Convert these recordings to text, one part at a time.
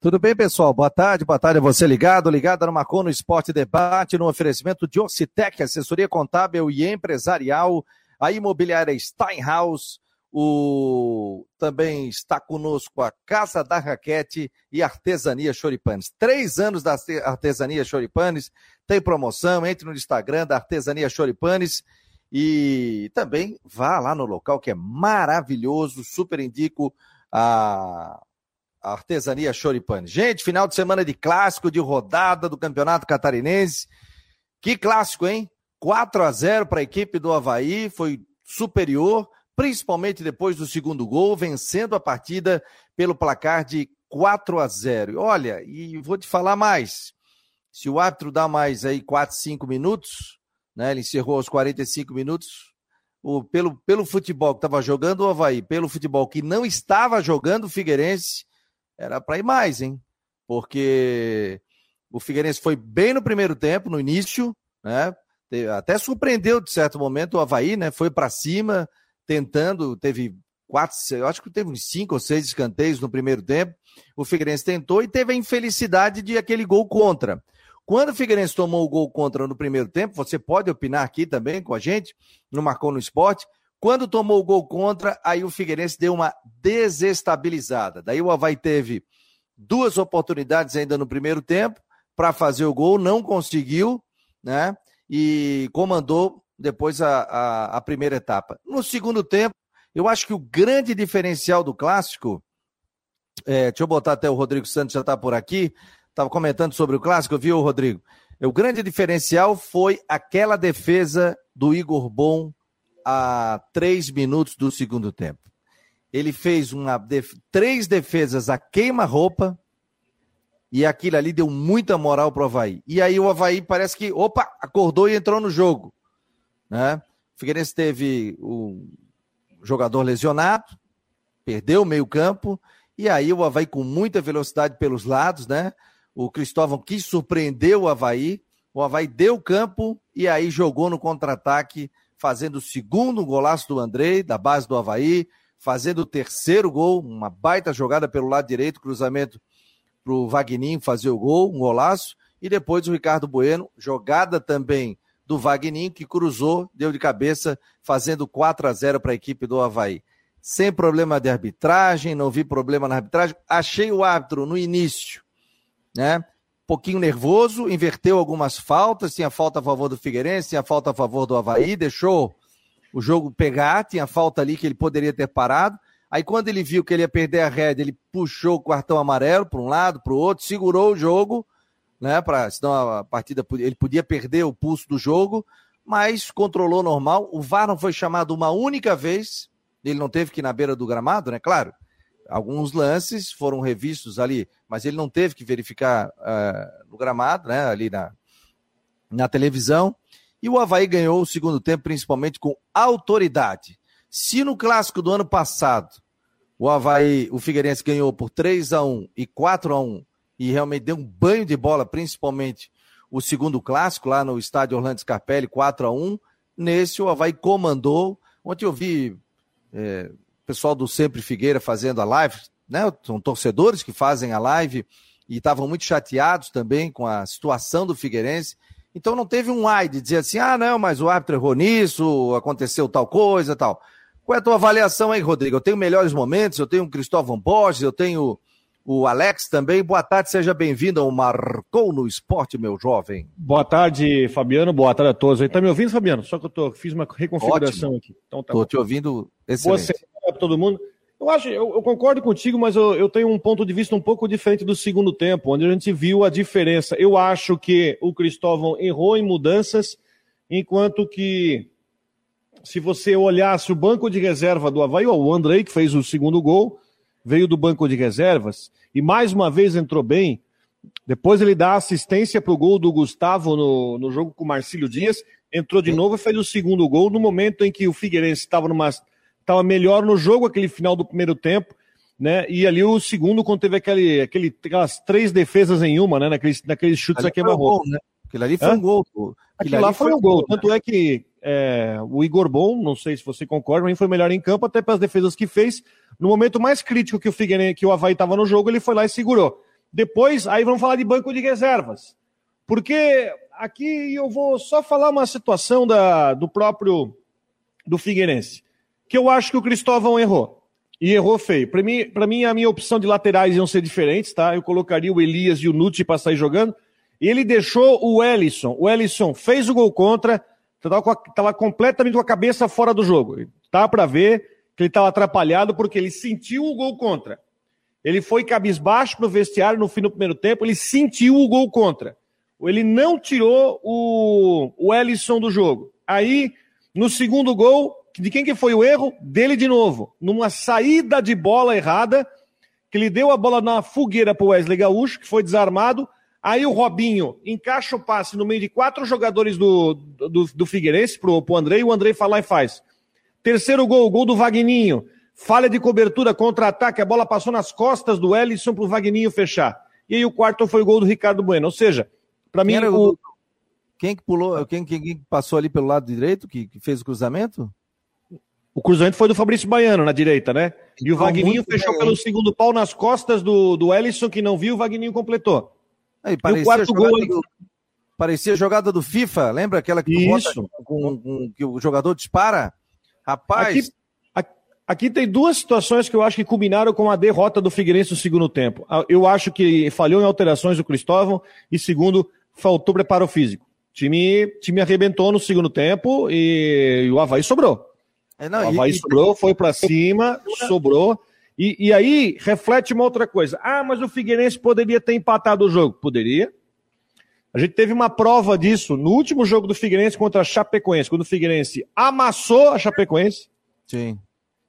Tudo bem, pessoal? Boa tarde, boa tarde a você ligado, ligado no Marcon no Esporte Debate, no oferecimento de Orcitec, assessoria contábil e empresarial, a imobiliária Steinhaus, o... também está conosco a Casa da Raquete e Artesania Choripanes. Três anos da Artesania Choripanes, tem promoção, entre no Instagram da Artesania Choripanes e também vá lá no local que é maravilhoso, super indico a Artesania Choripane. Gente, final de semana de clássico, de rodada do Campeonato Catarinense. Que clássico, hein? 4 a 0 para a equipe do Havaí, foi superior, principalmente depois do segundo gol, vencendo a partida pelo placar de 4 a 0. Olha, e vou te falar mais. Se o árbitro dá mais aí 4, 5 minutos, né? Ele encerrou aos 45 minutos. O, pelo, pelo futebol que estava jogando o Havaí, pelo futebol que não estava jogando o Figueirense, era para ir mais, hein? Porque o Figueirense foi bem no primeiro tempo, no início, né? Até surpreendeu de certo momento o Havaí, né? Foi para cima, tentando, teve quatro, eu acho que teve uns cinco ou seis escanteios no primeiro tempo. O Figueirense tentou e teve a infelicidade de aquele gol contra. Quando o Figueirense tomou o gol contra no primeiro tempo, você pode opinar aqui também com a gente, no Marcou no Esporte. Quando tomou o gol contra, aí o Figueirense deu uma desestabilizada. Daí o Havaí teve duas oportunidades ainda no primeiro tempo para fazer o gol, não conseguiu, né? E comandou depois a, a, a, primeira etapa. No segundo tempo, eu acho que o grande diferencial do clássico. É, deixa eu botar até o Rodrigo Santos já está por aqui. Estava comentando sobre o clássico, viu, Rodrigo? O grande diferencial foi aquela defesa do Igor Bom a três minutos do segundo tempo. Ele fez uma def... três defesas a queima-roupa e aquilo ali deu muita moral para o Havaí. E aí o Havaí parece que, opa, acordou e entrou no jogo. Né? O Figueirense teve o jogador lesionado, perdeu o meio-campo, e aí o Havaí com muita velocidade pelos lados, né? O Cristóvão quis surpreender o Havaí, o Havaí deu campo e aí jogou no contra-ataque fazendo o segundo golaço do Andrei, da base do Havaí, fazendo o terceiro gol, uma baita jogada pelo lado direito, cruzamento para o Vagninho fazer o gol, um golaço, e depois o Ricardo Bueno, jogada também do Vagninho, que cruzou, deu de cabeça, fazendo 4 a 0 para a equipe do Havaí. Sem problema de arbitragem, não vi problema na arbitragem. Achei o árbitro no início, né? Pouquinho nervoso, inverteu algumas faltas, tinha falta a favor do Figueirense, tinha falta a favor do Havaí, deixou o jogo pegar, tinha falta ali que ele poderia ter parado. Aí quando ele viu que ele ia perder a rédea, ele puxou o cartão amarelo para um lado, para o outro, segurou o jogo, né, para senão a partida ele podia perder o pulso do jogo, mas controlou normal. O VAR não foi chamado uma única vez, ele não teve que ir na beira do gramado, né, claro. Alguns lances foram revistos ali, mas ele não teve que verificar uh, no gramado, né, ali na, na televisão. E o Havaí ganhou o segundo tempo, principalmente com autoridade. Se no clássico do ano passado o Havaí, o Figueirense ganhou por 3 a 1 e 4 a 1 e realmente deu um banho de bola, principalmente o segundo clássico lá no estádio Orlando Scarpelli, 4 a 1 Nesse o Havaí comandou. Ontem eu vi é, pessoal do Sempre Figueira fazendo a live, né? São torcedores que fazem a live e estavam muito chateados também com a situação do Figueirense. Então não teve um ai de dizer assim, ah, não, mas o árbitro errou nisso, aconteceu tal coisa, tal. Qual é a tua avaliação aí, Rodrigo? Eu tenho melhores momentos, eu tenho o Cristóvão Borges, eu tenho o Alex também. Boa tarde, seja bem-vindo ao Marcou no Esporte, meu jovem. Boa tarde, Fabiano. Boa tarde a todos. Aí tá me ouvindo, Fabiano? Só que eu tô, fiz uma reconfiguração Ótimo. aqui. Então tá. Tô te ouvindo excelente. Você para todo mundo. Eu acho, eu, eu concordo contigo, mas eu, eu, tenho um ponto de vista um pouco diferente do segundo tempo, onde a gente viu a diferença. Eu acho que o Cristóvão errou em mudanças, enquanto que se você olhasse o banco de reserva do Havaí, o Andrei, que fez o segundo gol, veio do banco de reservas e mais uma vez entrou bem. Depois ele dá assistência para o gol do Gustavo no, no jogo com o Marcílio Dias, entrou de novo e fez o segundo gol no momento em que o Figueirense estava numa estava melhor no jogo, aquele final do primeiro tempo, né? E ali o segundo, quando teve aquele, aquele, aquelas três defesas em uma, né? Naqueles, naqueles chutes a queima-roupa. Né? Aquilo ali foi Hã? um gol. Aquilo lá foi, foi um gol. gol. Tanto né? é que é, o Igor Bom, não sei se você concorda, mas foi melhor em campo, até pelas defesas que fez. No momento mais crítico que o Figueirense, que o Havaí estava no jogo, ele foi lá e segurou. Depois, aí vamos falar de banco de reservas. Porque aqui eu vou só falar uma situação da, do próprio do Figueirense, que eu acho que o Cristóvão errou. E errou feio. Para mim, para mim, a minha opção de laterais iam ser diferentes, tá? Eu colocaria o Elias e o Nuti para sair jogando. E ele deixou o Ellison. O Ellison fez o gol contra, estava completamente com a cabeça fora do jogo. Tá para ver que ele estava atrapalhado porque ele sentiu o gol contra. Ele foi cabisbaixo para o vestiário no fim do primeiro tempo, ele sentiu o gol contra. Ele não tirou o, o Ellison do jogo. Aí, no segundo gol, de quem que foi o erro? Dele de novo. Numa saída de bola errada, que ele deu a bola na fogueira para o Wesley Gaúcho, que foi desarmado. Aí o Robinho encaixa o passe no meio de quatro jogadores do, do, do Figueirense pro, pro Andrei, e o Andrei fala e faz. Terceiro gol, gol do Vagninho. Falha de cobertura, contra-ataque, a bola passou nas costas do Ellison pro Vagninho fechar. E aí o quarto foi o gol do Ricardo Bueno. Ou seja, para mim. O... Quem que pulou, quem, quem, quem, passou ali pelo lado direito, que, que fez o cruzamento? O cruzamento foi do Fabrício Baiano na direita, né? E o então, Vagninho fechou bem. pelo segundo pau nas costas do, do Ellison, que não viu, o Vagninho completou. Aí, parecia, e o quarto gol. Do, parecia jogada do FIFA, lembra aquela que Isso. Com, com, que o jogador dispara? Rapaz. Aqui, aqui tem duas situações que eu acho que culminaram com a derrota do Figueirense no segundo tempo. Eu acho que falhou em alterações o Cristóvão e, segundo, faltou preparo físico. O time, time arrebentou no segundo tempo e, e o Havaí sobrou. É, não, o Havaí e, sobrou, foi para cima, sobrou. E, e, aí reflete uma outra coisa. Ah, mas o Figueirense poderia ter empatado o jogo. Poderia. A gente teve uma prova disso no último jogo do Figueirense contra a Chapecoense, quando o Figueirense amassou a Chapecoense. Sim.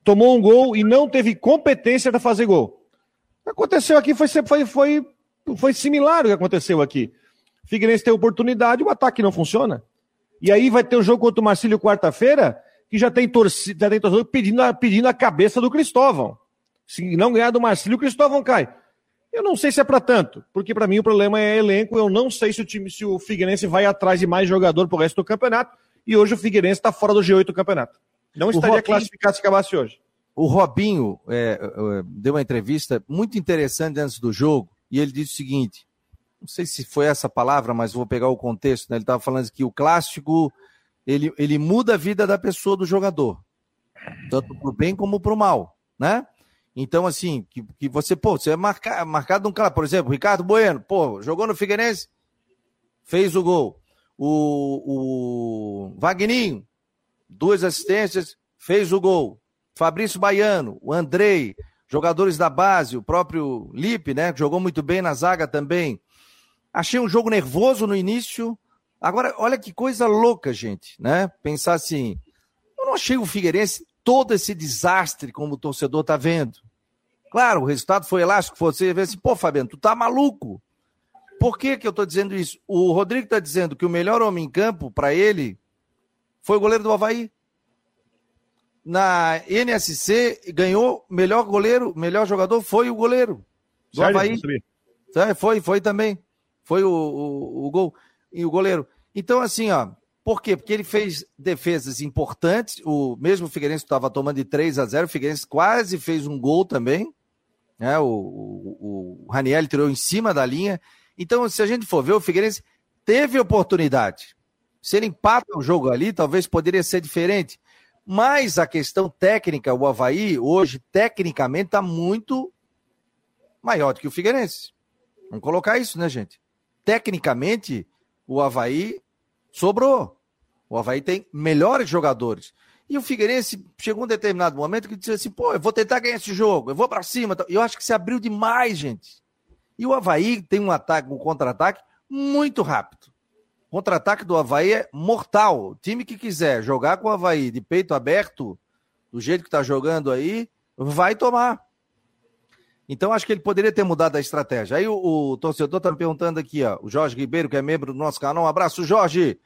Tomou um gol e não teve competência para fazer gol. O que aconteceu aqui foi, foi, foi, foi similar ao que aconteceu aqui. O Figueirense tem oportunidade, o ataque não funciona. E aí vai ter o um jogo contra o Marcílio quarta-feira, que já tem torcida, já tem torcedor pedindo, pedindo a cabeça do Cristóvão. Se não ganhar do Marcílio, o Cristóvão cai. Eu não sei se é para tanto, porque para mim o problema é elenco. Eu não sei se o time, se o Figueirense vai atrás de mais jogador pro resto do campeonato. E hoje o Figueirense está fora do G8 do campeonato. Não estaria Robinho, classificado se acabasse hoje. O Robinho é, é, deu uma entrevista muito interessante antes do jogo e ele disse o seguinte: não sei se foi essa palavra, mas vou pegar o contexto. Né? Ele estava falando que o clássico ele, ele muda a vida da pessoa, do jogador, tanto para o bem como para o mal, né? Então, assim, que, que você, pô, você é marca, marcado um cara, por exemplo, Ricardo Bueno, pô, jogou no Figueirense, fez o gol. O, o Vagninho, duas assistências, fez o gol. Fabrício Baiano, o Andrei, jogadores da base, o próprio Lipe, né, jogou muito bem na zaga também. Achei um jogo nervoso no início, Agora, olha que coisa louca, gente, né? Pensar assim, eu não achei o Figueirense todo esse desastre como o torcedor tá vendo. Claro, o resultado foi elástico, você vê assim, pô, Fabiano, tu tá maluco. Por que que eu tô dizendo isso? O Rodrigo tá dizendo que o melhor homem em campo para ele foi o goleiro do Havaí. Na NSC ganhou melhor goleiro, melhor jogador foi o goleiro do Sério? Havaí. É, foi, foi também. Foi o, o, o gol e o goleiro. Então, assim, ó, por quê? Porque ele fez defesas importantes. O mesmo Figueirense estava tomando de 3 a 0 o Figueirense quase fez um gol também. Né? O, o, o Raniel tirou em cima da linha. Então, se a gente for ver, o Figueirense teve oportunidade. Se ele empata o jogo ali, talvez poderia ser diferente. Mas a questão técnica, o Havaí, hoje, tecnicamente, está muito maior do que o Figueirense. Vamos colocar isso, né, gente? Tecnicamente, o Havaí sobrou. O Havaí tem melhores jogadores. E o Figueirense chegou um determinado momento que disse assim: pô, eu vou tentar ganhar esse jogo, eu vou para cima. Eu acho que se abriu demais, gente. E o Havaí tem um ataque, um contra-ataque muito rápido. O contra-ataque do Havaí é mortal. O time que quiser jogar com o Havaí de peito aberto, do jeito que está jogando aí, vai tomar. Então, acho que ele poderia ter mudado a estratégia. Aí o, o torcedor está me perguntando aqui, ó, o Jorge Ribeiro, que é membro do nosso canal. Um abraço, Jorge.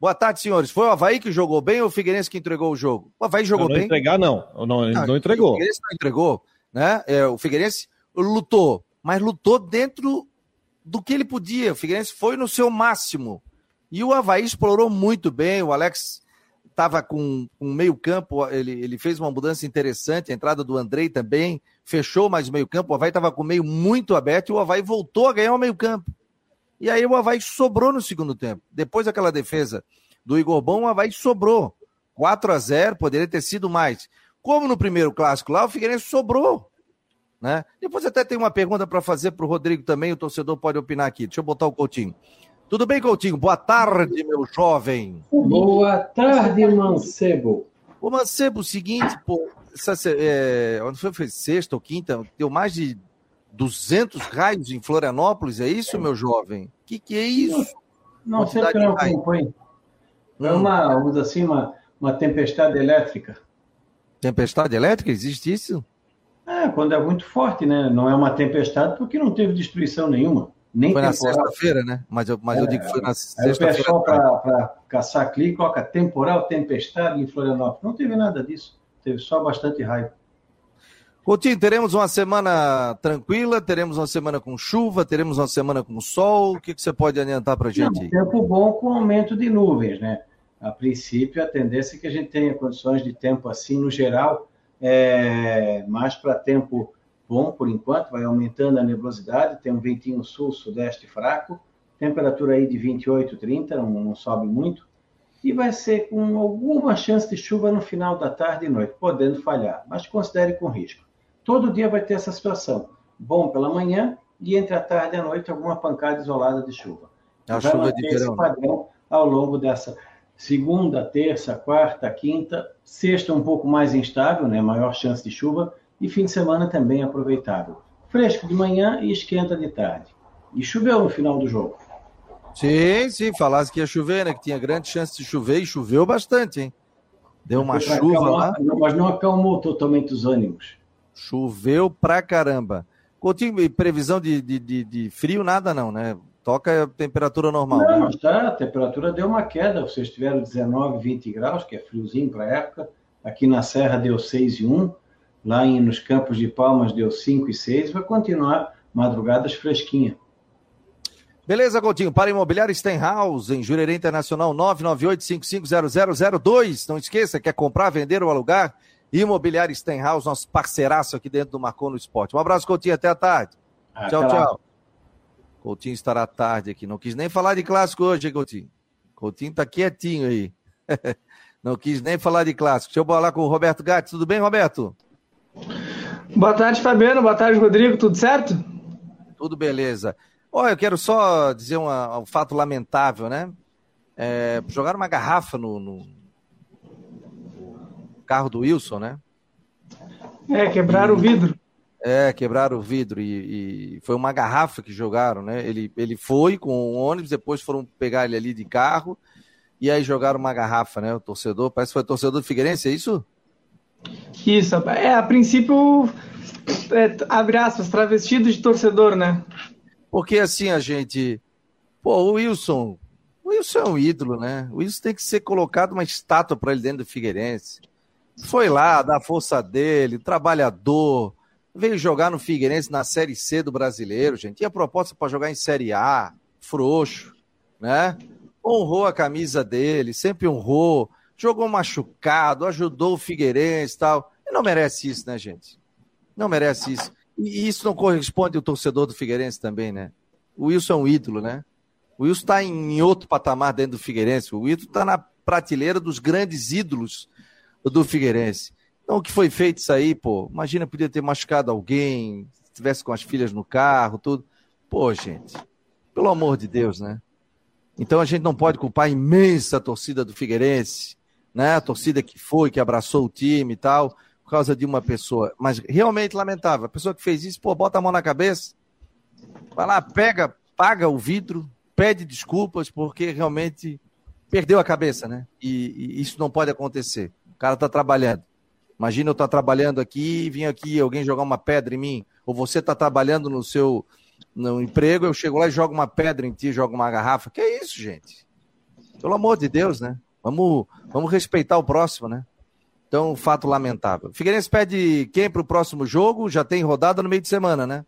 Boa tarde, senhores. Foi o Havaí que jogou bem ou o Figueirense que entregou o jogo? O Havaí jogou não, não bem. entregar, não. Não, não, não entregou. O Figueirense não entregou. Né? É, o Figueirense lutou, mas lutou dentro do que ele podia. O Figueirense foi no seu máximo. E o Havaí explorou muito bem. O Alex estava com um meio campo, ele, ele fez uma mudança interessante, a entrada do Andrei também, fechou mais o meio campo, o Havaí estava com o meio muito aberto e o Havaí voltou a ganhar o meio campo. E aí o Havaí sobrou no segundo tempo. Depois daquela defesa do Igor Bom, o Havaí sobrou. 4 a 0 poderia ter sido mais. Como no primeiro clássico lá, o Figueirense sobrou. Né? Depois até tem uma pergunta para fazer para o Rodrigo também, o torcedor pode opinar aqui. Deixa eu botar o Coutinho. Tudo bem, Coutinho? Boa tarde, meu jovem. Boa tarde, Mancebo. Ô, Mancebo, o seguinte, pô, essa, é, onde foi, foi sexta ou quinta, deu mais de 200 raios em Florianópolis, é isso, meu jovem? O que, que é isso? Não, não sei não. É uma, vamos assim, uma, uma tempestade elétrica. Tempestade elétrica? Existe isso? É, quando é muito forte, né? Não é uma tempestade porque não teve destruição nenhuma. Nem foi na sexta-feira, né? Mas, eu, mas é, eu digo que foi na sexta-feira. o pessoal, para caçar clique, coloca temporal, tempestade em Florianópolis. Não teve nada disso. Teve só bastante raiva. Coutinho, teremos uma semana tranquila, teremos uma semana com chuva, teremos uma semana com sol. O que, que você pode adiantar para a gente? Não, tempo bom com aumento de nuvens, né? A princípio, a tendência é que a gente tenha condições de tempo assim, no geral, é, mais para tempo bom por enquanto, vai aumentando a nebulosidade, tem um ventinho sul-sudeste fraco, temperatura aí de 28, 30, não, não sobe muito, e vai ser com alguma chance de chuva no final da tarde e noite, podendo falhar, mas considere com risco. Todo dia vai ter essa situação, bom pela manhã e entre a tarde e a noite alguma pancada isolada de chuva. A vai chuva de verão. esse padrão ao longo dessa segunda, terça, quarta, quinta, sexta um pouco mais instável, né, maior chance de chuva, e fim de semana também aproveitável. Fresco de manhã e esquenta de tarde. E choveu no final do jogo. Sim, sim, falasse que ia chover, né? Que tinha grande chance de chover e choveu bastante, hein? Deu uma chuva acalmar, lá. Não, mas não acalmou totalmente os ânimos. Choveu pra caramba. Coutinho, previsão de, de, de, de frio, nada não, né? Toca a temperatura normal. Não, né? tá, a temperatura deu uma queda. Vocês tiveram 19, 20 graus, que é friozinho para a época. Aqui na Serra deu 6 e 1 lá em, nos Campos de Palmas deu 5 e 6, vai continuar madrugadas fresquinha. Beleza, Coutinho. Para Imobiliário Stenhouse, em Jurerê Internacional, 998-550002. Não esqueça, quer comprar, vender ou alugar? Imobiliário Stenhouse, nosso parceiraço aqui dentro do Marcou no Esporte. Um abraço, Coutinho. Até a tarde. Ah, tchau, tchau. Lá. Coutinho estará à tarde aqui. Não quis nem falar de clássico hoje, hein, Coutinho? Coutinho tá quietinho aí. Não quis nem falar de clássico. Deixa eu falar com o Roberto Gatti. Tudo bem, Roberto? Boa tarde, Fabiano. Boa tarde, Rodrigo. Tudo certo? Tudo beleza. Olha, eu quero só dizer uma, um fato lamentável, né? É, jogaram uma garrafa no, no, carro do Wilson, né? É, quebraram e, o vidro. É, quebraram o vidro e, e, foi uma garrafa que jogaram, né? Ele, ele foi com o ônibus, depois foram pegar ele ali de carro e aí jogaram uma garrafa, né? O torcedor, parece que foi torcedor do Figueirense, é isso? Isso, é, a princípio, é, abre aspas, travestido de torcedor, né? Porque assim a gente. Pô, o Wilson. O Wilson é um ídolo, né? O Wilson tem que ser colocado uma estátua para ele dentro do Figueirense. Foi lá, da força dele, trabalhador. Veio jogar no Figueirense na Série C do brasileiro, gente. Tinha proposta para jogar em Série A, frouxo, né? Honrou a camisa dele, sempre honrou jogou machucado, ajudou o Figueirense e tal. Não merece isso, né, gente? Não merece isso. E isso não corresponde ao torcedor do Figueirense também, né? O Wilson é um ídolo, né? O Wilson está em outro patamar dentro do Figueirense. O Wilson está na prateleira dos grandes ídolos do Figueirense. Então, o que foi feito isso aí, pô? Imagina, podia ter machucado alguém, estivesse com as filhas no carro, tudo. Pô, gente, pelo amor de Deus, né? Então a gente não pode culpar a imensa torcida do Figueirense, né? A torcida que foi, que abraçou o time e tal, por causa de uma pessoa. Mas realmente lamentável. A pessoa que fez isso, pô, bota a mão na cabeça, vai lá, pega, paga o vidro, pede desculpas, porque realmente perdeu a cabeça, né? E, e isso não pode acontecer. O cara tá trabalhando. Imagina eu estar tá trabalhando aqui vir aqui alguém jogar uma pedra em mim, ou você tá trabalhando no seu no emprego, eu chego lá e jogo uma pedra em ti, jogo uma garrafa. Que é isso, gente? Pelo amor de Deus, né? Vamos, vamos respeitar o próximo, né? Então, fato lamentável. Figueirense pede quem para o próximo jogo? Já tem rodada no meio de semana, né?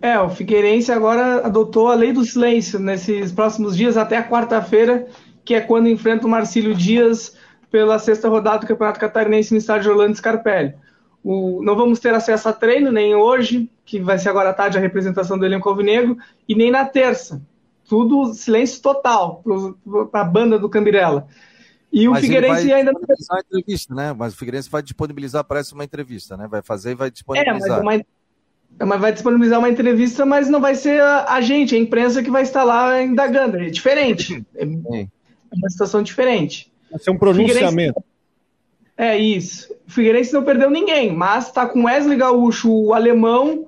É, o Figueirense agora adotou a lei do silêncio nesses próximos dias até a quarta-feira. que é quando enfrenta o Marcílio Dias pela sexta rodada do Campeonato Catarinense no estádio Orlando Scarpelli. O, não vamos ter acesso a treino, nem hoje, que vai ser agora à tarde a representação do elenco alvinegro, e nem na terça. Tudo silêncio total para a banda do Cambirela. E o Mas Figueirense ainda não. entrevista, né? Mas o Figueirense vai disponibilizar, parece uma entrevista, né? Vai fazer e vai disponibilizar. É, mas, uma... mas vai disponibilizar uma entrevista, mas não vai ser a, a, gente, a imprensa que vai estar lá indagando. É diferente. É, é uma situação diferente. Vai ser um pronunciamento. É isso. O Figueirense não perdeu ninguém, mas está com Wesley Gaúcho, o alemão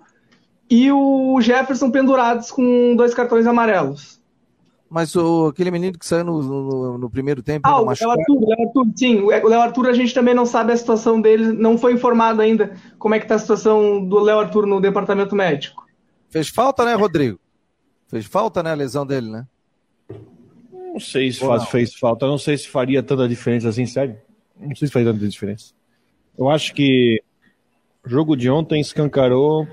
e o Jefferson pendurados com dois cartões amarelos. Mas o, aquele menino que saiu no, no, no primeiro tempo. Ah, o Léo Arthur, Léo Arthur, sim. O Léo Arthur, a gente também não sabe a situação dele, não foi informado ainda como é que está a situação do Léo Arthur no departamento médico. Fez falta, né, Rodrigo? Fez falta, né, a lesão dele, né? Não sei se faz, fez falta, não sei se faria tanta diferença assim, sério. Não sei se faz tanta diferença. Eu acho que o jogo de ontem escancarou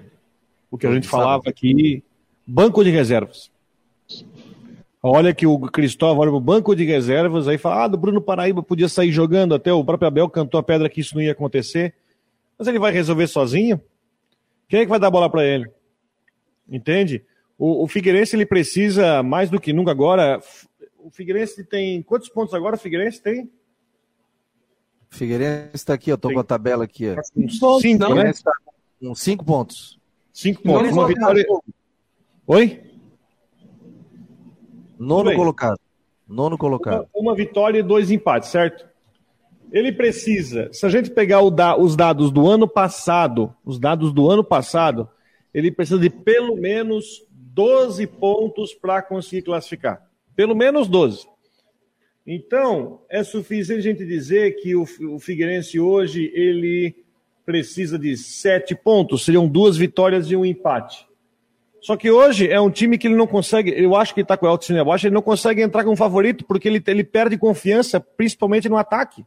o que a gente falava aqui, banco de reservas. Olha que o Cristóvão olha pro banco de reservas, aí fala, ah, do Bruno Paraíba podia sair jogando, até o próprio Abel cantou a pedra que isso não ia acontecer. Mas ele vai resolver sozinho? Quem é que vai dar a bola para ele? Entende? O, o Figueirense ele precisa mais do que nunca agora. O Figueirense tem quantos pontos agora? O Figueirense tem Figueirense está aqui, eu tô com a tabela aqui. Ó. Cinco, né? Tá com cinco pontos. Cinco pontos. Uma vitória. Oi? Nono colocado. Nono colocado. Uma, uma, vitória e dois empates, certo? Ele precisa, se a gente pegar da, os dados do ano passado, os dados do ano passado, ele precisa de pelo menos 12 pontos para conseguir classificar. Pelo menos 12. Então, é suficiente a gente dizer que o, o Figueirense hoje ele precisa de sete pontos, seriam duas vitórias e um empate. Só que hoje é um time que ele não consegue, eu acho que está com o autoestima baixo, ele não consegue entrar como favorito porque ele, ele perde confiança, principalmente no ataque.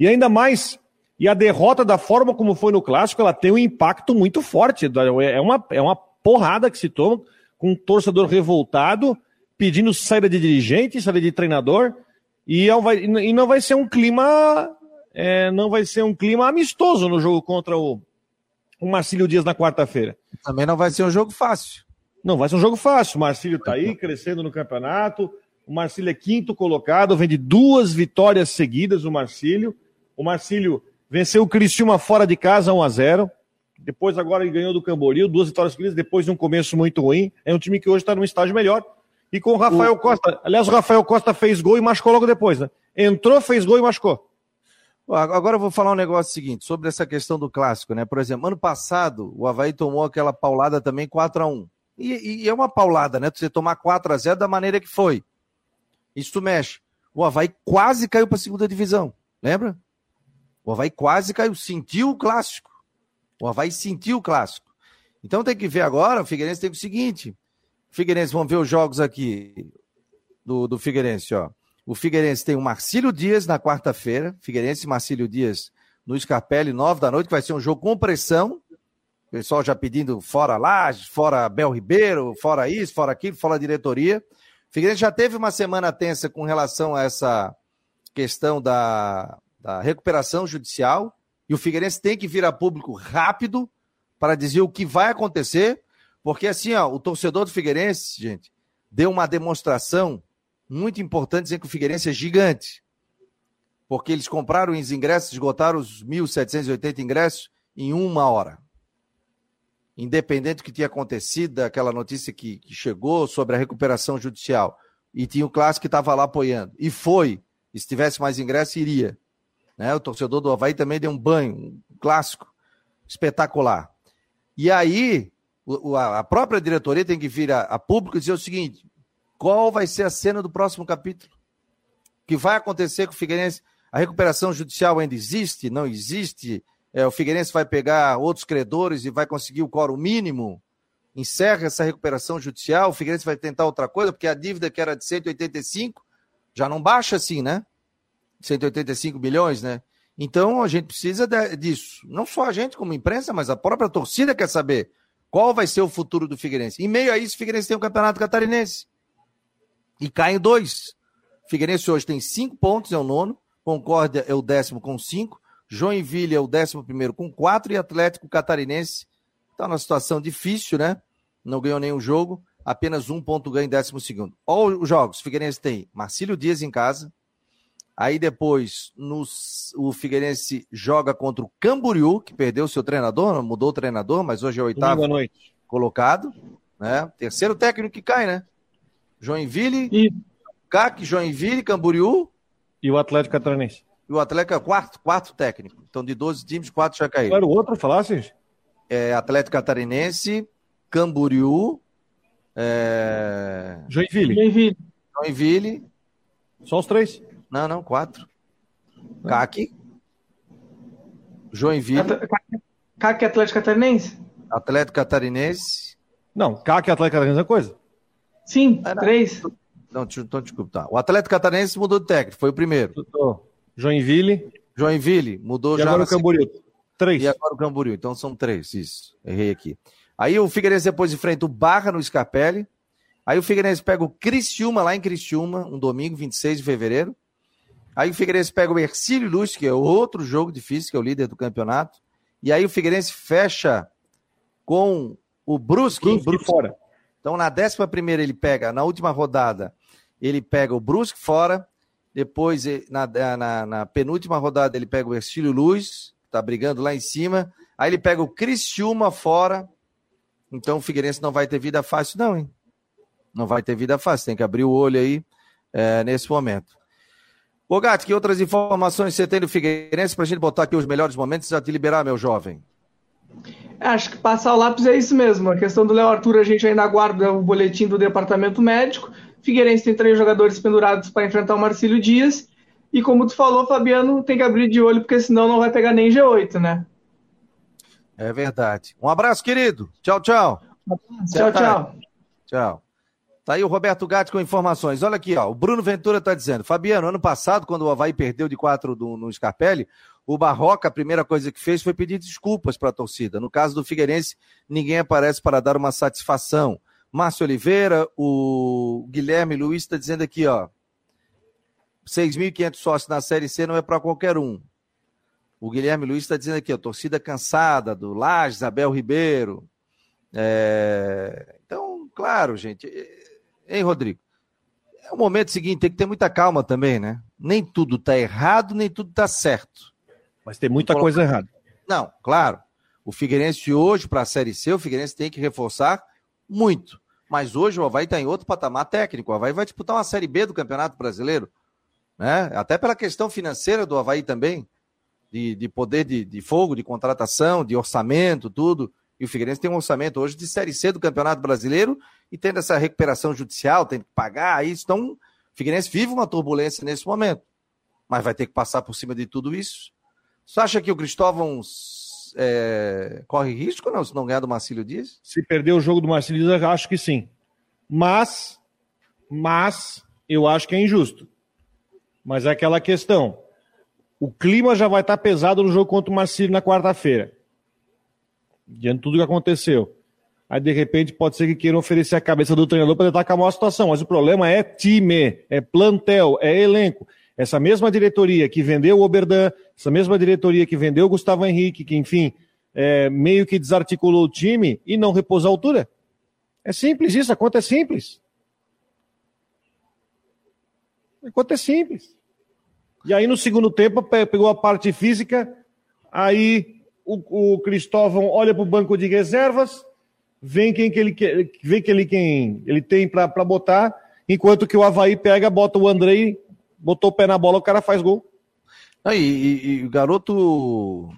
E ainda mais, e a derrota da forma como foi no clássico, ela tem um impacto muito forte. É uma, é uma porrada que se toma com um torcedor revoltado, pedindo saída de dirigente, saída de treinador, e, vai, e não vai ser um clima. É, não vai ser um clima amistoso no jogo contra o, o Marcílio Dias na quarta-feira. Também não vai ser um jogo fácil. Não vai ser um jogo fácil. O Marcílio está aí crescendo no campeonato. O Marcílio é quinto colocado, vem de duas vitórias seguidas. O Marcílio. O Marcílio venceu o Criciúma fora de casa 1 a 0 Depois agora ele ganhou do Camboriú, duas vitórias seguidas, depois de um começo muito ruim. É um time que hoje está num estágio melhor. E com o Rafael o... Costa. Aliás, o Rafael Costa fez gol e machucou logo depois, né? Entrou, fez gol e machucou. Agora eu vou falar um negócio seguinte, sobre essa questão do clássico, né? Por exemplo, ano passado, o Havaí tomou aquela paulada também 4 a 1 e, e é uma paulada, né? Você tomar 4 a 0 da maneira que foi. Isso mexe. O Havaí quase caiu para a segunda divisão, lembra? O Havaí quase caiu, sentiu o clássico. O Havaí sentiu o clássico. Então tem que ver agora, o Figueirense teve o seguinte: Figueirense, vamos ver os jogos aqui do, do Figueirense, ó. O Figueirense tem o Marcílio Dias na quarta-feira. Figueirense e Marcílio Dias no Scarpelli, nove da noite, que vai ser um jogo com pressão. O pessoal já pedindo fora Laje, fora Bel Ribeiro, fora isso, fora aquilo, fora diretoria. O Figueirense já teve uma semana tensa com relação a essa questão da, da recuperação judicial. E o Figueirense tem que vir a público rápido para dizer o que vai acontecer porque assim, ó, o torcedor do Figueirense, gente, deu uma demonstração muito importante dizendo que o Figueirense é gigante. Porque eles compraram os ingressos, esgotaram os 1.780 ingressos em uma hora. Independente do que tinha acontecido, daquela notícia que, que chegou sobre a recuperação judicial. E tinha o clássico que estava lá apoiando. E foi. E se tivesse mais ingressos, iria. Né? O torcedor do Havaí também deu um banho, um clássico espetacular. E aí, a própria diretoria tem que vir a, a público e dizer o seguinte: qual vai ser a cena do próximo capítulo? O que vai acontecer com o Figueirense? A recuperação judicial ainda existe? Não existe? É, o Figueirense vai pegar outros credores e vai conseguir o quórum mínimo? Encerra essa recuperação judicial? O Figueirense vai tentar outra coisa? Porque a dívida que era de 185 já não baixa assim, né? 185 milhões, né? Então a gente precisa de, disso. Não só a gente como imprensa, mas a própria torcida quer saber qual vai ser o futuro do Figueirense? Em meio a isso, o Figueirense tem o Campeonato Catarinense. E caem dois. Figueirense hoje tem cinco pontos, é o nono. Concórdia é o décimo com cinco. Joinville é o décimo primeiro com quatro. E Atlético Catarinense está numa situação difícil, né? Não ganhou nenhum jogo. Apenas um ponto ganho em décimo segundo. Olha os jogos. Figueirense tem Marcílio Dias em casa. Aí depois nos, o Figueirense joga contra o Camboriú, que perdeu seu treinador, mudou o treinador, mas hoje é o oitavo colocado. Né? Terceiro técnico que cai, né? Joinville, e... CAC, Joinville, Camboriú. E o Atlético Catarinense. E o Atlético é quarto, quarto técnico. Então, de 12 times, quatro já caíram. Qual era o outro, falasse? É, Atlético Catarinense, Camboriú. É... Joinville. Joinville. Joinville. Só os três? Não, não, quatro. CAC. Joinville. CAC Atlético Catarinense? Atlético Catarinense. Não, CAC e Atlético Catarinense é coisa. Sim, três. Não, então, desculpa. Tá. O Atlético Catarinense mudou de técnico, foi o primeiro. Joinville. Joinville, mudou e já. agora o Camboriú. Três. E agora o Camboriú, então são três, isso. Errei aqui. Aí o Figueirense depois enfrenta o Barra no Scarpelli. Aí o Figueirense pega o Criciúma lá em Criciúma, um domingo, 26 de fevereiro. Aí o Figueirense pega o Ercílio Luz, que é outro jogo difícil, que é o líder do campeonato. E aí o Figueirense fecha com o Brusque. Brusque, Brusque. fora. Então na décima primeira ele pega, na última rodada, ele pega o Brusque fora. Depois, na, na, na penúltima rodada, ele pega o Ercílio Luz, que tá brigando lá em cima. Aí ele pega o Criciúma fora. Então o Figueirense não vai ter vida fácil, não, hein? Não vai ter vida fácil, tem que abrir o olho aí é, nesse momento. Bogatti, que outras informações você tem do Figueirense para a gente botar aqui os melhores momentos e já te liberar, meu jovem? Acho que passar o lápis é isso mesmo. A questão do Léo Arthur, a gente ainda aguarda o boletim do departamento médico. Figueirense tem três jogadores pendurados para enfrentar o Marcílio Dias. E como tu falou, Fabiano, tem que abrir de olho, porque senão não vai pegar nem G8, né? É verdade. Um abraço, querido. Tchau, tchau. Tchau, tchau. Tchau. Tá aí o Roberto Gatti com informações. Olha aqui, ó. O Bruno Ventura tá dizendo. Fabiano, ano passado, quando o Havaí perdeu de quatro do, no Scarpelli, o Barroca, a primeira coisa que fez foi pedir desculpas para a torcida. No caso do Figueirense, ninguém aparece para dar uma satisfação. Márcio Oliveira, o Guilherme Luiz está dizendo aqui, ó. 6.500 sócios na Série C não é para qualquer um. O Guilherme Luiz está dizendo aqui, ó, torcida cansada do Lages, Isabel Ribeiro. É... Então, claro, gente. Hein, Rodrigo? É o momento seguinte, tem que ter muita calma também, né? Nem tudo está errado, nem tudo está certo. Mas tem muita coisa errada. Não, claro. O Figueirense hoje, para a Série C, o Figueirense tem que reforçar muito. Mas hoje o Havaí está em outro patamar técnico. O Havaí vai disputar uma Série B do Campeonato Brasileiro. Né? Até pela questão financeira do Havaí também. De, de poder de, de fogo, de contratação, de orçamento, tudo. E o Figueirense tem um orçamento hoje de Série C do Campeonato Brasileiro e tendo essa recuperação judicial, tem que pagar. Aí, então, o Figueirense vive uma turbulência nesse momento. Mas vai ter que passar por cima de tudo isso você acha que o Cristóvão é, corre risco não, se não ganhar do Marcílio Dias? Se perder o jogo do Marcílio Dias, acho que sim. Mas, mas, eu acho que é injusto. Mas é aquela questão. O clima já vai estar pesado no jogo contra o Marcílio na quarta-feira. Diante de tudo que aconteceu. Aí, de repente, pode ser que queiram oferecer a cabeça do treinador para tentar acalmar a situação. Mas o problema é time, é plantel, é elenco. Essa mesma diretoria que vendeu o Oberdan, essa mesma diretoria que vendeu o Gustavo Henrique, que, enfim, é, meio que desarticulou o time e não repôs a altura. É simples isso, a conta é simples. A conta é simples. E aí, no segundo tempo, pegou a parte física, aí o, o Cristóvão olha para o banco de reservas, vê quem que ele, vê que ele, quem ele tem para botar, enquanto que o Havaí pega, bota o Andrei botou o pé na bola, o cara faz gol. e, e, e, o garoto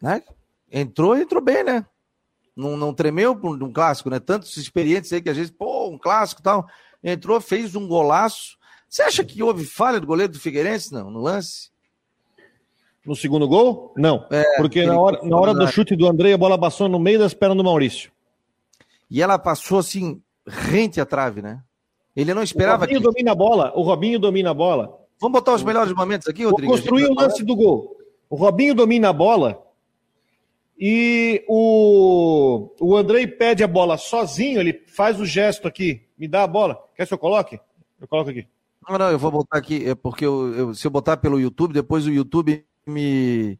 né, entrou entrou bem, né? Não, não tremeu por um clássico, né? Tantos experientes aí que a gente, pô, um clássico e tal. Entrou, fez um golaço. Você acha que houve falha do goleiro do Figueirense, não, no lance? No segundo gol? Não. É, porque na hora, na hora do chute do André, a bola passou no meio das pernas do Maurício. E ela passou assim, rente à trave, né? Ele não esperava. O Robinho que... domina a bola. O Robinho domina a bola. Vamos botar os melhores momentos aqui, Rodrigo? Vou construir o lance do gol. O Robinho domina a bola e o, o Andrei pede a bola sozinho. Ele faz o gesto aqui. Me dá a bola. Quer que eu coloque? Eu coloco aqui. Não, não, eu vou botar aqui, é porque eu, eu, se eu botar pelo YouTube, depois o YouTube me.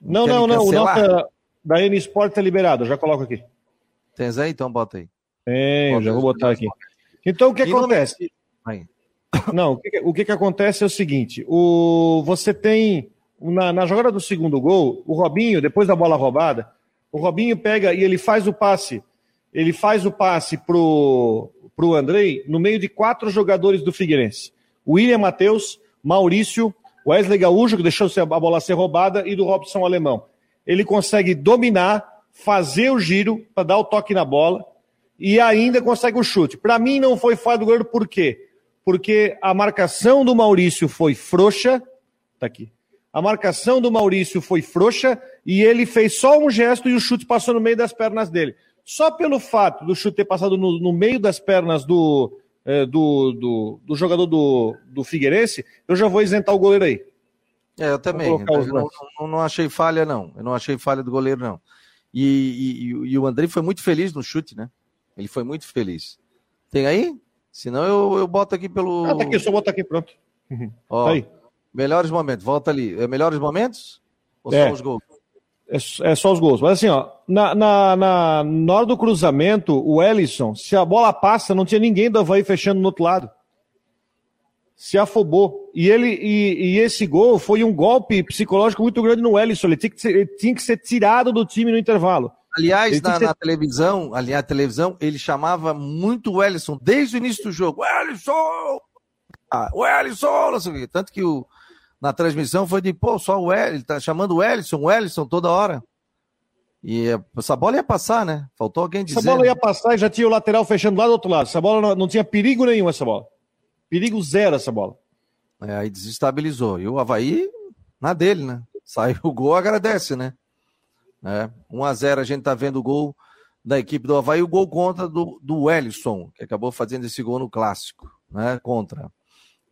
Não, não, não, o nosso da N Sport tá liberado, já coloco aqui. Tens aí? Então bota aí. Tem, já vou botar aqui. Então o que acontece? Não, o que, o que, que acontece é o seguinte: o, você tem na, na jogada do segundo gol, o Robinho, depois da bola roubada, o Robinho pega e ele faz o passe. Ele faz o passe pro, pro Andrei no meio de quatro jogadores do Figueirense. William Matheus, Maurício, Wesley Gaúcho, que deixou a bola ser roubada, e do Robson Alemão. Ele consegue dominar, fazer o giro para dar o toque na bola e ainda consegue o chute. Para mim não foi falha do goleiro, por quê? Porque a marcação do Maurício foi frouxa. Tá aqui. A marcação do Maurício foi frouxa e ele fez só um gesto e o chute passou no meio das pernas dele. Só pelo fato do chute ter passado no, no meio das pernas do, é, do, do, do, jogador do, do Figueirense, eu já vou isentar o goleiro aí. É, eu também. Eu não, não, não, achei falha, não. Eu não achei falha do goleiro, não. E, e, e, o André foi muito feliz no chute, né? Ele foi muito feliz. Tem aí? Senão eu, eu boto aqui pelo. Ah, tá aqui, só botar aqui, pronto. Ó, tá aí. Melhores momentos, volta ali. É melhores momentos? Ou é. só os gols? É, é, só os gols. Mas assim, ó, na, na, na, na hora do cruzamento, o Ellison, se a bola passa, não tinha ninguém do Havaí fechando no outro lado. Se afobou. E, ele, e, e esse gol foi um golpe psicológico muito grande no Ellison. Ele tinha que ser, tinha que ser tirado do time no intervalo. Aliás, na, ser... na, televisão, aliás, televisão, ele chamava muito o Ellison desde o início do jogo. Ellison! Ah, o Ellison! Tanto que o, na transmissão foi de, pô, só o Ellison, tá chamando o Ellison, o Ellison toda hora. E essa bola ia passar, né? Faltou alguém dizer. Essa bola ia passar e já tinha o lateral fechando lá do outro lado. Essa bola não, não tinha perigo nenhum, essa bola. Perigo zero essa bola. É, aí desestabilizou. E o Havaí, na dele, né? Saiu o gol, agradece, né? É, 1 a 0 a gente tá vendo o gol da equipe do Havaí, o gol contra do, do Wellison, que acabou fazendo esse gol no clássico, né? Contra.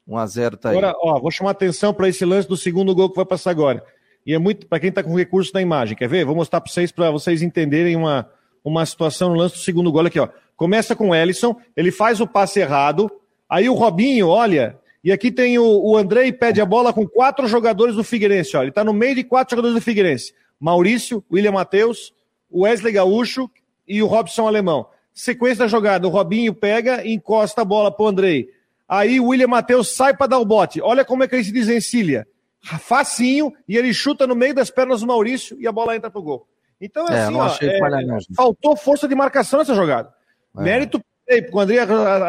1x0 tá aí. Agora, ó, vou chamar atenção para esse lance do segundo gol que vai passar agora. E é muito para quem está com recurso da imagem. Quer ver? Vou mostrar para vocês para vocês entenderem uma, uma situação no lance do segundo gol aqui, ó. Começa com o Ellison, ele faz o passe errado, aí o Robinho, olha, e aqui tem o, o Andrei pede a bola com quatro jogadores do Figueirense, ó. Ele está no meio de quatro jogadores do Figueirense. Maurício, William Matheus, Wesley Gaúcho e o Robson Alemão. Sequência da jogada, o Robinho pega e encosta a bola pro Andrei. Aí o William Matheus sai para dar o bote. Olha como é que ele se desencilha. Facinho, e ele chuta no meio das pernas do Maurício e a bola entra pro gol. Então é, é assim, ó, é, faltou força de marcação nessa jogada. É. Mérito, porque o André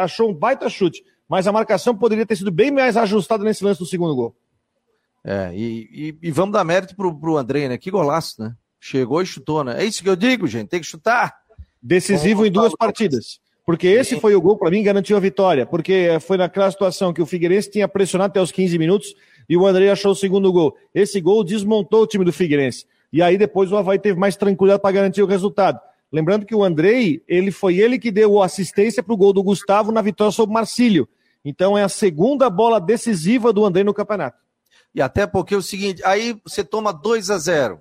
achou um baita chute, mas a marcação poderia ter sido bem mais ajustada nesse lance do segundo gol. É, e, e, e vamos dar mérito pro, pro André, né? Que golaço, né? Chegou e chutou, né? É isso que eu digo, gente, tem que chutar. Decisivo em duas partidas. Porque esse foi o gol, para mim, garantiu a vitória. Porque foi naquela situação que o Figueirense tinha pressionado até os 15 minutos e o André achou o segundo gol. Esse gol desmontou o time do Figueirense. E aí depois o Havaí teve mais tranquilidade para garantir o resultado. Lembrando que o Andrei, ele foi ele que deu assistência para o gol do Gustavo na vitória sobre o Marcílio. Então é a segunda bola decisiva do Andrei no campeonato. E até porque é o seguinte, aí você toma 2 a 0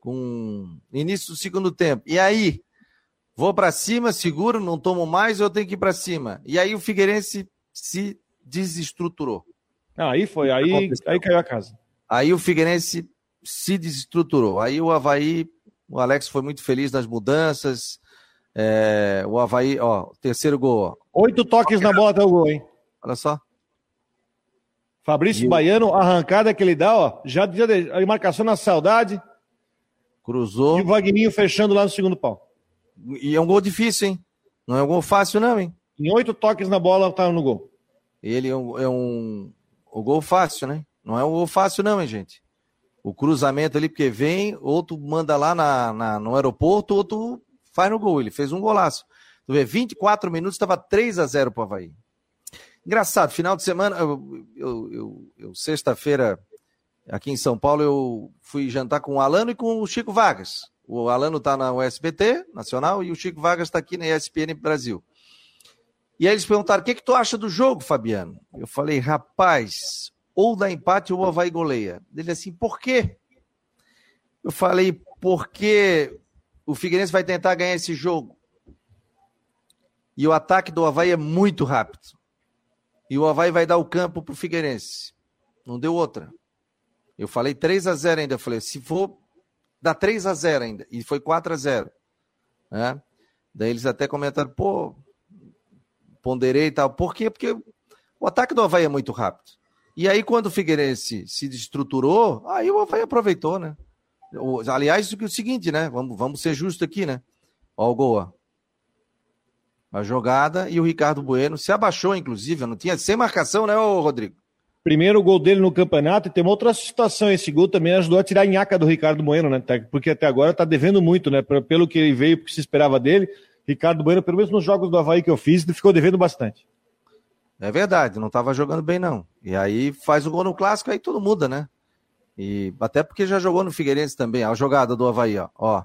com início do segundo tempo. E aí, Vou para cima, seguro, não tomo mais, eu tenho que ir para cima. E aí o Figueirense se desestruturou. Ah, aí foi, aí, aí caiu a casa. Aí o Figueirense se desestruturou. Aí o Havaí, o Alex foi muito feliz nas mudanças. É, o Havaí, ó, terceiro gol. Ó. Oito toques na bola até o gol, hein? Olha só. Fabrício e Baiano, arrancada que ele dá, ó. Já, já a marcação na saudade. Cruzou. E o Vagninho fechando lá no segundo pau. E é um gol difícil, hein? Não é um gol fácil, não, hein? Em oito toques na bola, tá no gol. Ele é um, é um, um gol fácil, né? Não é um gol fácil, não, hein, gente? O cruzamento ali, porque vem, outro manda lá na, na no aeroporto, outro faz no gol. Ele fez um golaço. Tu vê, 24 minutos, estava 3 a 0 para o Havaí. Engraçado, final de semana, eu, eu, eu, eu sexta-feira, aqui em São Paulo, eu fui jantar com o Alano e com o Chico Vargas. O Alano está na USBT Nacional e o Chico Vargas está aqui na ESPN Brasil. E aí eles perguntaram: o que, que tu acha do jogo, Fabiano? Eu falei: rapaz, ou dá empate ou vai goleia. Ele assim: por quê? Eu falei: porque o Figueirense vai tentar ganhar esse jogo. E o ataque do Havaí é muito rápido. E o Havaí vai dar o campo pro Figueirense. Não deu outra. Eu falei 3 a 0 ainda. Eu falei, se for, dá 3 a 0 ainda. E foi 4 a 0 né? Daí eles até comentaram, pô, ponderei e tal. Por quê? Porque o ataque do Havaí é muito rápido. E aí, quando o Figueirense se destruturou, aí o Havaí aproveitou, né? Aliás, o seguinte, né? Vamos, vamos ser justos aqui, né? Ó, o Goa. A jogada e o Ricardo Bueno se abaixou, inclusive, não tinha sem marcação, né, Rodrigo? Primeiro gol dele no campeonato e tem uma outra situação. Esse gol também ajudou a tirar a nhaca do Ricardo Bueno, né? Porque até agora tá devendo muito, né? Pelo que ele veio, porque se esperava dele. Ricardo Bueno, pelo menos nos jogos do Havaí que eu fiz, ficou devendo bastante. É verdade, não estava jogando bem, não. E aí faz o gol no clássico, aí tudo muda, né? E até porque já jogou no Figueirense também. A jogada do Havaí, ó. ó.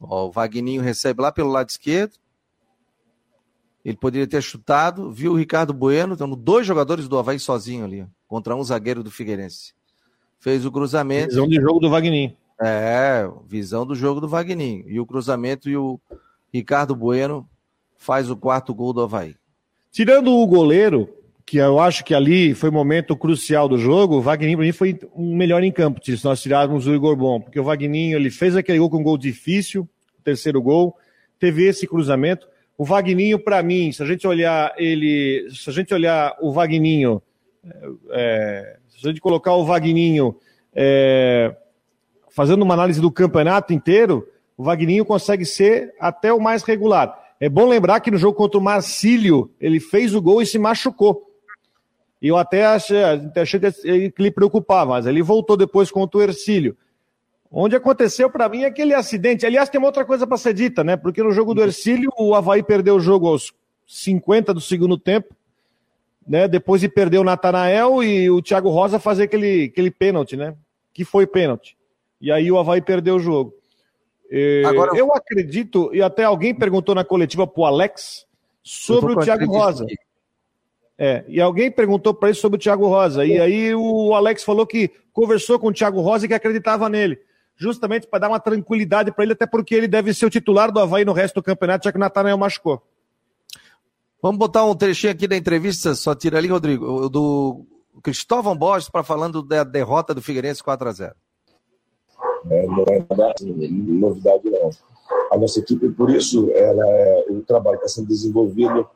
ó o Vagninho recebe lá pelo lado esquerdo. Ele poderia ter chutado, viu o Ricardo Bueno, então dois jogadores do Havaí sozinho ali, contra um zagueiro do Figueirense. Fez o cruzamento. Visão de jogo do Vagninho. É, visão do jogo do Vagninho. E o cruzamento e o Ricardo Bueno faz o quarto gol do Havaí. Tirando o goleiro, que eu acho que ali foi o momento crucial do jogo, o Vagninho para mim foi o melhor em campo, se nós tirarmos o Igor Bom, porque o Vagninho ele fez aquele gol com um gol difícil, terceiro gol, teve esse cruzamento. O Vagninho, para mim, se a gente olhar ele, se a gente olhar o Vagninho, é, se a gente colocar o Vagninho é, fazendo uma análise do campeonato inteiro, o Vagninho consegue ser até o mais regular. É bom lembrar que no jogo contra o Marcílio, ele fez o gol e se machucou. E eu até achei, achei que ele preocupava, mas ele voltou depois contra o Ercílio. Onde aconteceu para mim aquele acidente. Aliás, tem uma outra coisa para ser dita, né? Porque no jogo do Ercílio, o Havaí perdeu o jogo aos 50 do segundo tempo, né? Depois de perder o Natanael e o Thiago Rosa fazer aquele, aquele pênalti, né? Que foi pênalti. E aí o Havaí perdeu o jogo. E, Agora, eu acredito, e até alguém perguntou na coletiva pro Alex sobre o Thiago Rosa. É, e alguém perguntou para ele sobre o Thiago Rosa. E aí o Alex falou que conversou com o Thiago Rosa e que acreditava nele justamente para dar uma tranquilidade para ele, até porque ele deve ser o titular do Havaí no resto do campeonato, já que o Natanael machucou. Vamos botar um trechinho aqui da entrevista, só tira ali, Rodrigo, do Cristóvão Borges para falando da derrota do Figueirense 4 a 0 é, Não é nada novidade, não. A nossa equipe, por isso, ela é, o trabalho está sendo desenvolvido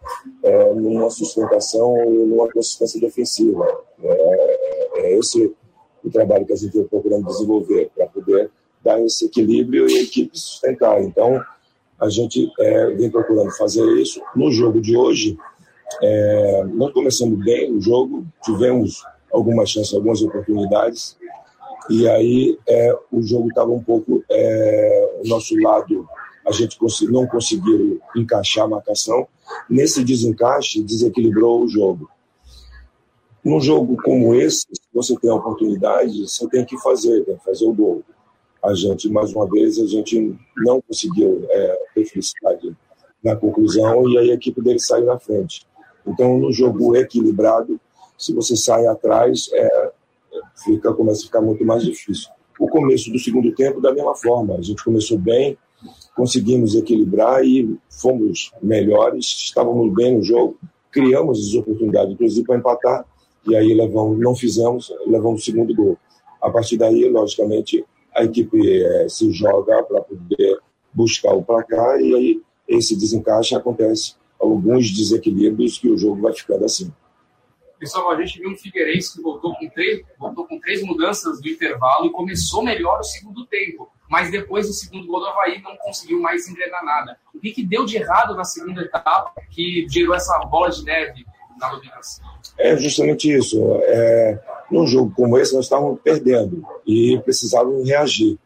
é, numa sustentação e numa consistência defensiva. É, é, é esse o trabalho que a gente vem procurando desenvolver para poder dar esse equilíbrio e a equipe sustentar. Então, a gente é, vem procurando fazer isso. No jogo de hoje, é, nós começamos bem o jogo, tivemos algumas chances, algumas oportunidades, e aí é, o jogo estava um pouco, é, o nosso lado, a gente não conseguiu encaixar a marcação. Nesse desencaixe, desequilibrou o jogo. Num jogo como esse, se você tem a oportunidade, você tem que fazer, tem que fazer o gol. A gente, mais uma vez, a gente não conseguiu é, ter felicidade na conclusão e aí a equipe dele saiu na frente. Então, no jogo equilibrado, se você sai atrás, é, fica, começa a ficar muito mais difícil. O começo do segundo tempo, da mesma forma, a gente começou bem, conseguimos equilibrar e fomos melhores, estávamos bem no jogo, criamos as oportunidades, inclusive para empatar, e aí levamos, não fizemos, levamos o segundo gol. A partir daí, logicamente, a equipe é, se joga para poder buscar o placar e aí esse desencaixe acontece alguns desequilíbrios que o jogo vai ficando assim. Pessoal, a gente viu um Figueirense que voltou com três, voltou com três mudanças do intervalo e começou melhor o segundo tempo, mas depois do segundo gol do Havaí não conseguiu mais engrenar nada. O que, que deu de errado na segunda etapa que gerou essa bola de neve na? É justamente isso. É, num jogo como esse, nós estávamos perdendo e precisávamos reagir.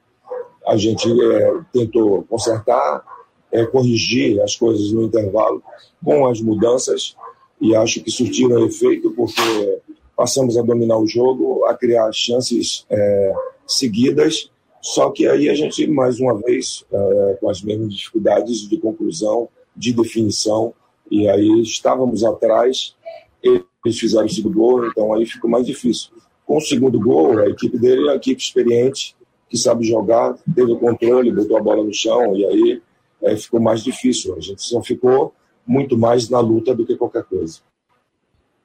A gente é, tentou consertar, é, corrigir as coisas no intervalo com as mudanças e acho que surtiram efeito porque passamos a dominar o jogo, a criar chances é, seguidas, só que aí a gente, mais uma vez, é, com as mesmas dificuldades de conclusão, de definição, e aí estávamos atrás eles fizeram o segundo gol, então aí ficou mais difícil. Com o segundo gol, a equipe dele é uma equipe experiente, que sabe jogar, teve o controle, botou a bola no chão, e aí é, ficou mais difícil. A gente só ficou muito mais na luta do que qualquer coisa.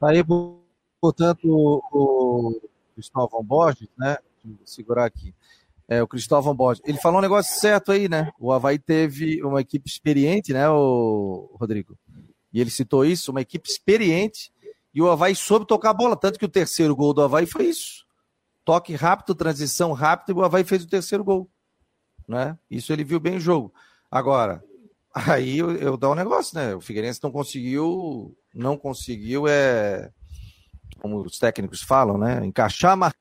Aí, portanto, o Cristóvão Borges, né? Vou segurar aqui. É, o Cristóvão Borges. Ele falou um negócio certo aí, né? O Havaí teve uma equipe experiente, né, o Rodrigo? E ele citou isso, uma equipe experiente, e o Havaí soube tocar a bola, tanto que o terceiro gol do Havaí foi isso. Toque rápido, transição rápida, e o Havaí fez o terceiro gol. Né? Isso ele viu bem o jogo. Agora, aí eu, eu dou um negócio, né? O Figueirense não conseguiu, não conseguiu, é, como os técnicos falam, né? Encaixar a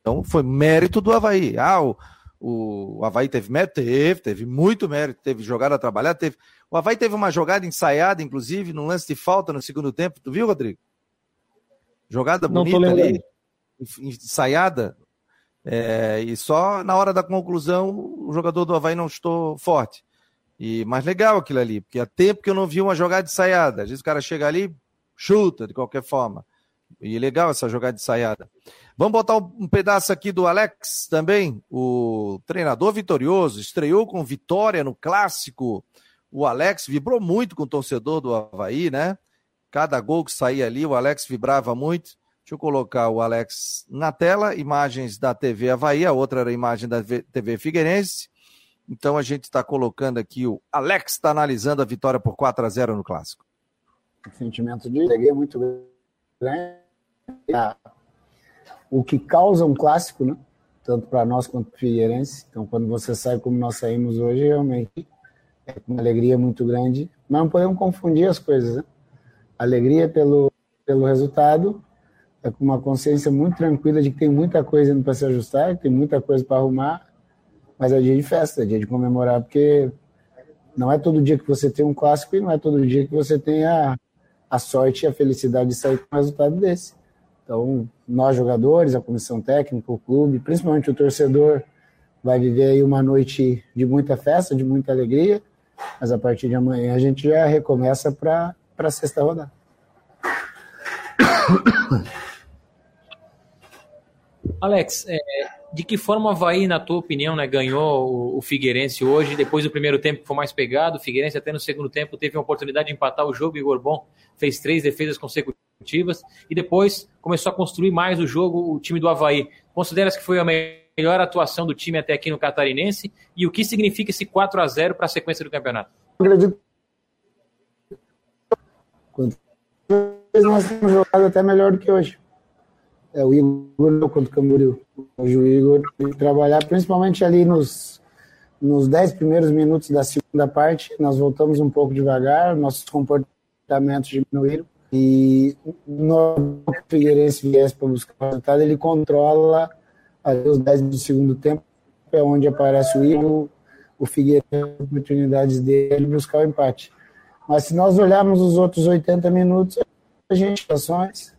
então foi mérito do Havaí. Ah, o, o Havaí teve mérito? Teve, teve muito mérito, teve jogada a trabalhar, teve. O Havaí teve uma jogada ensaiada, inclusive, num lance de falta no segundo tempo. Tu viu, Rodrigo? Jogada bonita ali, ensaiada. É, e só na hora da conclusão o jogador do Havaí não estou forte. E, mas legal aquilo ali, porque há tempo que eu não vi uma jogada ensaiada. Às vezes o cara chega ali, chuta de qualquer forma. E legal essa jogada ensaiada. Vamos botar um pedaço aqui do Alex também, o treinador vitorioso, estreou com vitória no clássico. O Alex vibrou muito com o torcedor do Havaí, né? Cada gol que saía ali, o Alex vibrava muito. Deixa eu colocar o Alex na tela, imagens da TV Havaí, a outra era a imagem da TV Figueirense. Então a gente está colocando aqui o Alex está analisando a vitória por 4 a 0 no clássico. sentimento de alegria muito grande o que causa um clássico, né? tanto para nós quanto para o Figueirense. Então, quando você sai como nós saímos hoje, realmente é uma alegria muito grande. Mas não podemos confundir as coisas. Né? Alegria pelo, pelo resultado, é com uma consciência muito tranquila de que tem muita coisa para se ajustar, tem muita coisa para arrumar, mas é dia de festa, é dia de comemorar, porque não é todo dia que você tem um clássico e não é todo dia que você tem a, a sorte e a felicidade de sair com um resultado desse. Então, nós jogadores, a comissão técnica, o clube, principalmente o torcedor, vai viver aí uma noite de muita festa, de muita alegria, mas a partir de amanhã a gente já recomeça para a sexta rodada. Alex, é, de que forma o Havaí, na tua opinião, né, ganhou o, o, Figueirense hoje, depois do primeiro tempo que foi mais pegado, o Figueirense até no segundo tempo teve a oportunidade de empatar o jogo, e Igor Bom fez três defesas consecutivas e depois começou a construir mais o jogo o time do Havaí. Consideras que foi a melhor atuação do time até aqui no Catarinense e o que significa esse 4 a 0 para a sequência do campeonato? acredito nós temos jogado até melhor do que hoje. É, o Igor contra o Camboriú. Hoje o Igor trabalhar, principalmente ali nos, nos 10 primeiros minutos da segunda parte. Nós voltamos um pouco devagar, nossos comportamentos diminuíram. E no Figueirense viesse para buscar o resultado, ele controla os 10 do segundo tempo, é onde aparece o Igor, o Figueirense, oportunidades dele buscar o empate. Mas se nós olharmos os outros 80 minutos, a gente ações,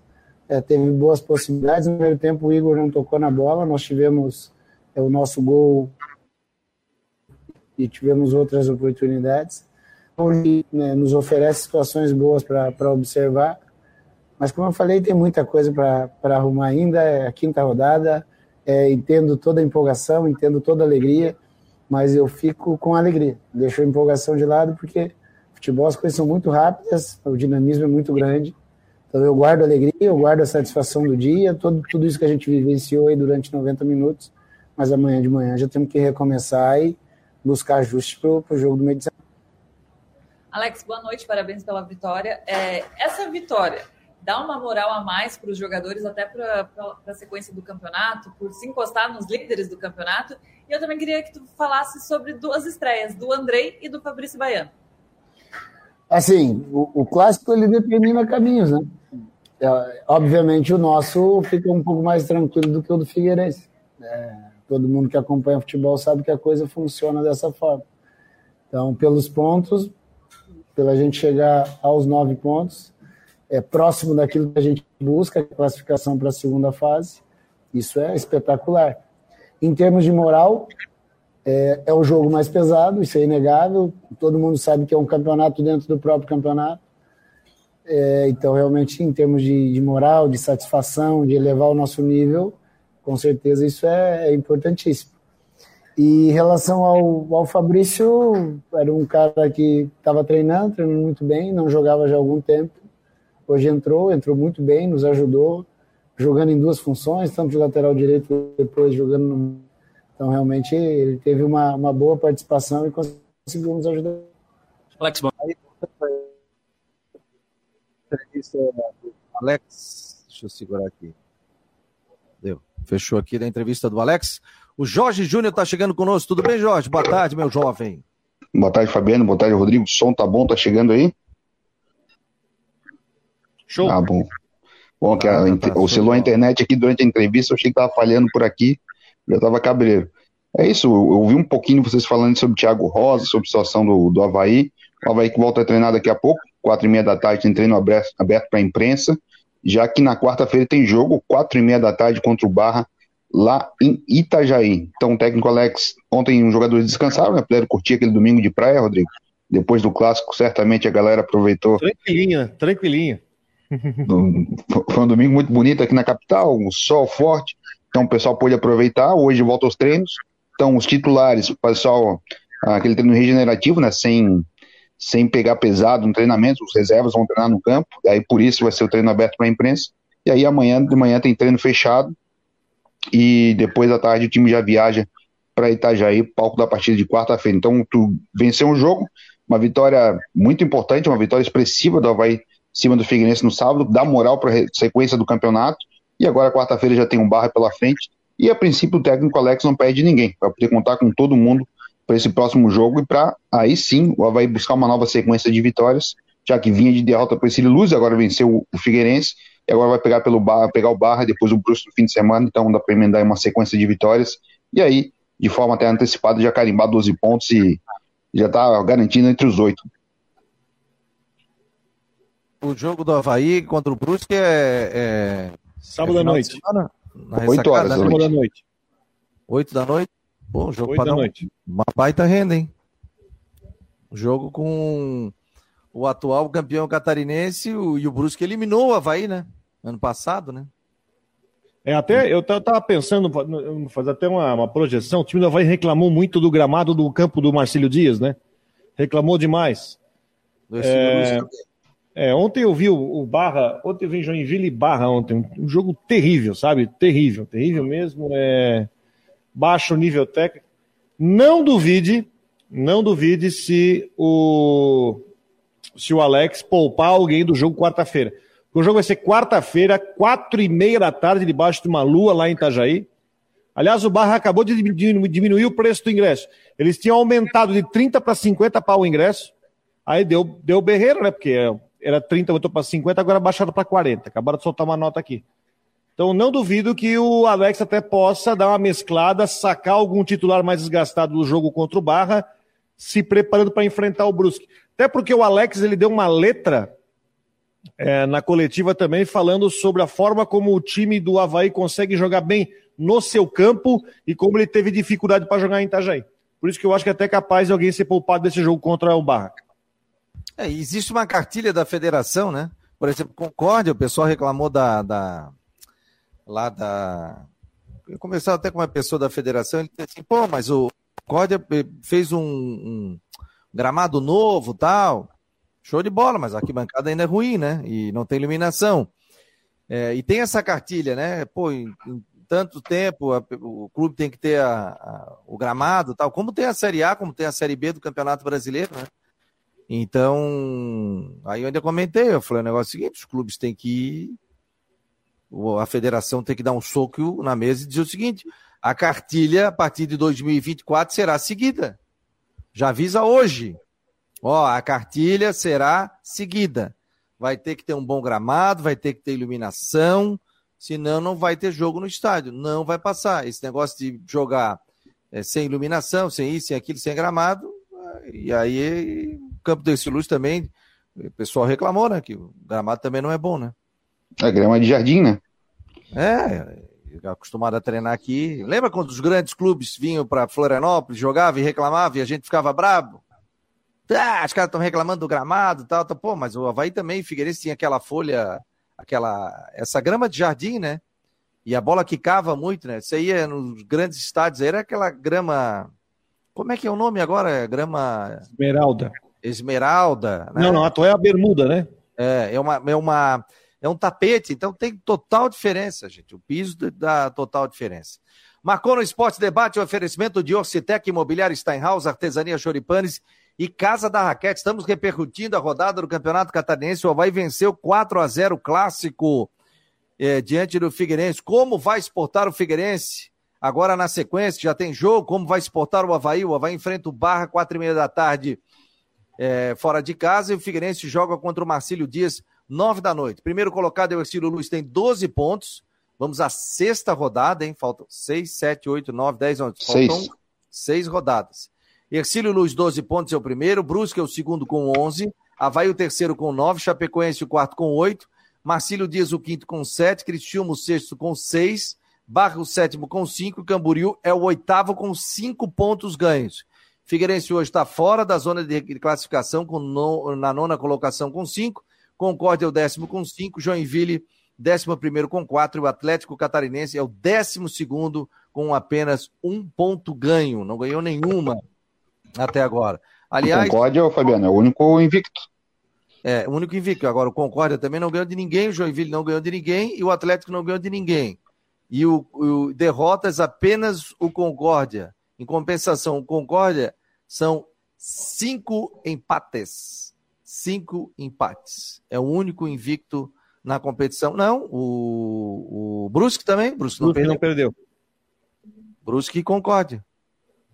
é, teve boas possibilidades. No primeiro tempo, o Igor não tocou na bola, nós tivemos é, o nosso gol e tivemos outras oportunidades onde né, nos oferece situações boas para observar. Mas, como eu falei, tem muita coisa para arrumar ainda. É a quinta rodada, é, entendo toda a empolgação, entendo toda a alegria, mas eu fico com alegria. Deixo a empolgação de lado porque futebol as coisas são muito rápidas, o dinamismo é muito grande. Então eu guardo a alegria, eu guardo a satisfação do dia, todo, tudo isso que a gente vivenciou aí durante 90 minutos, mas amanhã de manhã já temos que recomeçar e buscar ajustes para o jogo do meio de semana. Alex, boa noite, parabéns pela vitória. É, essa vitória dá uma moral a mais para os jogadores, até para a sequência do campeonato, por se encostar nos líderes do campeonato. E eu também queria que tu falasse sobre duas estreias, do Andrei e do Fabrício Assim, o, o clássico ele determina caminhos, né? É, obviamente o nosso fica um pouco mais tranquilo do que o do Figueirense. É, todo mundo que acompanha futebol sabe que a coisa funciona dessa forma. Então, pelos pontos, pela gente chegar aos nove pontos, é próximo daquilo que a gente busca, classificação para a segunda fase. Isso é espetacular. Em termos de moral, é, é o jogo mais pesado, isso é inegável. Todo mundo sabe que é um campeonato dentro do próprio campeonato. É, então, realmente, em termos de, de, moral, de satisfação, de elevar o nosso nível, com certeza isso é, é importantíssimo. E em relação ao, ao Fabrício, era um cara que estava treinando, treinando muito bem, não jogava já há algum tempo. Hoje entrou, entrou muito bem, nos ajudou, jogando em duas funções, tanto de lateral direito depois jogando no... Então, realmente, ele teve uma, uma boa participação e conseguiu nos ajudar. Alex, Alex, deixa eu segurar aqui. Deu. Fechou aqui da entrevista do Alex. O Jorge Júnior está chegando conosco. Tudo bem, Jorge? Boa tarde, meu jovem. Boa tarde, Fabiano. Boa tarde, Rodrigo. O som tá bom? Tá chegando aí? Show. Ah, bom. Bom, que a, ah, tá, oscilou a internet aqui durante a entrevista, eu achei que tava falhando por aqui, já tava cabreiro. É isso, eu ouvi um pouquinho vocês falando sobre o Thiago Rosa, sobre a situação do, do Havaí. O Havaí que volta a treinar daqui a pouco, quatro e meia da tarde tem treino aberto, aberto para a imprensa, já que na quarta-feira tem jogo, quatro e meia da tarde contra o Barra, lá em Itajaí. Então, o técnico Alex, ontem os jogadores descansaram, né? Puderam curtir aquele domingo de praia, Rodrigo. Depois do clássico, certamente a galera aproveitou. Tranquilinha, tranquilinha. Foi um domingo muito bonito aqui na capital, um sol forte, então o pessoal pôde aproveitar. Hoje volta aos treinos. Então, os titulares, o pessoal, aquele treino regenerativo, né? Sem, sem pegar pesado no treinamento, os reservas vão treinar no campo, daí por isso vai ser o treino aberto para a imprensa. E aí amanhã de manhã tem treino fechado, e depois da tarde o time já viaja para Itajaí, palco da partida de quarta-feira. Então, tu venceu um jogo, uma vitória muito importante, uma vitória expressiva do Havaí cima do Figueirense no sábado, dá moral para a sequência do campeonato, e agora quarta-feira já tem um barra pela frente, e a princípio o técnico Alex não perde ninguém, vai poder contar com todo mundo para esse próximo jogo e para aí sim o Havaí buscar uma nova sequência de vitórias, já que vinha de derrota para esse Luz, agora venceu o Figueirense, e agora vai pegar pelo Barra, pegar o Barra, depois o Brusque no fim de semana, então dá para emendar uma sequência de vitórias, e aí, de forma até antecipada, já carimbar 12 pontos e já está garantindo entre os oito. O jogo do Havaí contra o Brusque é. é... Sábado é à noite. Semana, Oito horas. Sábado da noite. Oito da noite? Bom, jogo para noite. uma baita renda, hein? Jogo com o atual campeão catarinense o, e o Brusque eliminou o Havaí, né? ano passado, né? É, até eu tava pensando, fazer até uma, uma, projeção. O time do Havaí reclamou muito do gramado do campo do Marcílio Dias, né? Reclamou demais. É, é, ontem eu vi o, o, Barra, ontem eu vi Joinville e Barra ontem, um jogo terrível, sabe? Terrível, terrível mesmo. É, baixo nível técnico. Não duvide, não duvide se o se o Alex poupar alguém do jogo quarta-feira. O jogo vai ser quarta-feira, quatro e meia da tarde, debaixo de uma lua lá em Itajaí. Aliás, o Barra acabou de diminuir o preço do ingresso. Eles tinham aumentado de 30 para 50 pau o ingresso. Aí deu, deu berreiro, né? Porque era 30, botou para 50, agora baixaram para 40. Acabaram de soltar uma nota aqui. Então, não duvido que o Alex até possa dar uma mesclada, sacar algum titular mais desgastado do jogo contra o Barra, se preparando para enfrentar o Brusque. Até porque o Alex ele deu uma letra é, na coletiva também, falando sobre a forma como o time do Havaí consegue jogar bem no seu campo e como ele teve dificuldade para jogar em Itajaí. Por isso que eu acho que é até capaz de alguém ser poupado desse jogo contra o Barra. É, existe uma cartilha da federação, né? Por exemplo, Concórdia, o pessoal reclamou da, da lá da. Eu conversava até com uma pessoa da federação, ele disse assim, pô, mas o Concórdia fez um, um gramado novo tal. Show de bola, mas a arquibancada ainda é ruim, né? E não tem iluminação. É, e tem essa cartilha, né? Pô, em, em tanto tempo a, o clube tem que ter a, a, o gramado tal, como tem a Série A, como tem a Série B do Campeonato Brasileiro, né? Então, aí eu ainda comentei, eu falei o negócio é o seguinte, os clubes têm que a federação tem que dar um soco na mesa e dizer o seguinte, a cartilha a partir de 2024 será seguida. Já avisa hoje. Ó, a cartilha será seguida. Vai ter que ter um bom gramado, vai ter que ter iluminação, senão não vai ter jogo no estádio. Não vai passar. Esse negócio de jogar é, sem iluminação, sem isso, sem aquilo, sem gramado. E aí, campo desse luz também, o pessoal reclamou, né? Que o gramado também não é bom, né? É grama de jardim, né? É, acostumado a treinar aqui. Lembra quando os grandes clubes vinham para Florianópolis, jogavam e reclamavam e a gente ficava bravo? Ah, os caras estão reclamando do gramado e tal, tal. Pô, mas o Havaí também, Figueirense tinha aquela folha, aquela, essa grama de jardim, né? E a bola quicava muito, né? Você ia nos grandes estádios, era aquela grama. Como é que é o nome agora? Grama. Esmeralda. Esmeralda. Né? Não, não, a tua é a bermuda, né? É, é uma, é uma é um tapete, então tem total diferença, gente. O piso dá total diferença. Marcou no Esporte Debate o oferecimento de Orcitec Imobiliário Steinhaus, Artesania Choripanes e Casa da Raquete. Estamos repercutindo a rodada do Campeonato Catarinense. O Havaí venceu 4 a 0 clássico é, diante do Figueirense. Como vai exportar o Figueirense? Agora na sequência, já tem jogo. Como vai exportar o Havaí? O Havaí enfrenta o Barra, quatro e meia da tarde, é, fora de casa. E o Figueirense joga contra o Marcílio Dias, nove da noite. Primeiro colocado é o Ercílio Luiz, tem 12 pontos. Vamos à sexta rodada, hein? Faltam seis, sete, oito, nove, dez, onze. Faltam seis, seis rodadas. Ercílio Luiz, 12 pontos, é o primeiro. Brusque é o segundo com 11. Havaí o terceiro com 9. Chapecoense o quarto com 8. Marcílio Dias o quinto com 7. Cristiúmo o sexto com 6. Barra o sétimo com 5. Camboriú é o oitavo com 5 pontos ganhos. Figueirense hoje está fora da zona de classificação com na nona colocação com 5. Concórdia é o décimo com 5. Joinville décimo primeiro com quatro, o Atlético Catarinense é o décimo segundo com apenas um ponto ganho, não ganhou nenhuma até agora. Aliás, o Concórdia, Fabiano, é o único invicto. É, o único invicto. Agora, o Concórdia também não ganhou de ninguém, o Joinville não ganhou de ninguém e o Atlético não ganhou de ninguém. E o, o derrotas apenas o Concórdia. Em compensação, o Concórdia são cinco empates. Cinco empates. É o único invicto na competição. Não, o, o Brusque também. Brusque, não, perdeu. não perdeu. Brusque e Concórdia.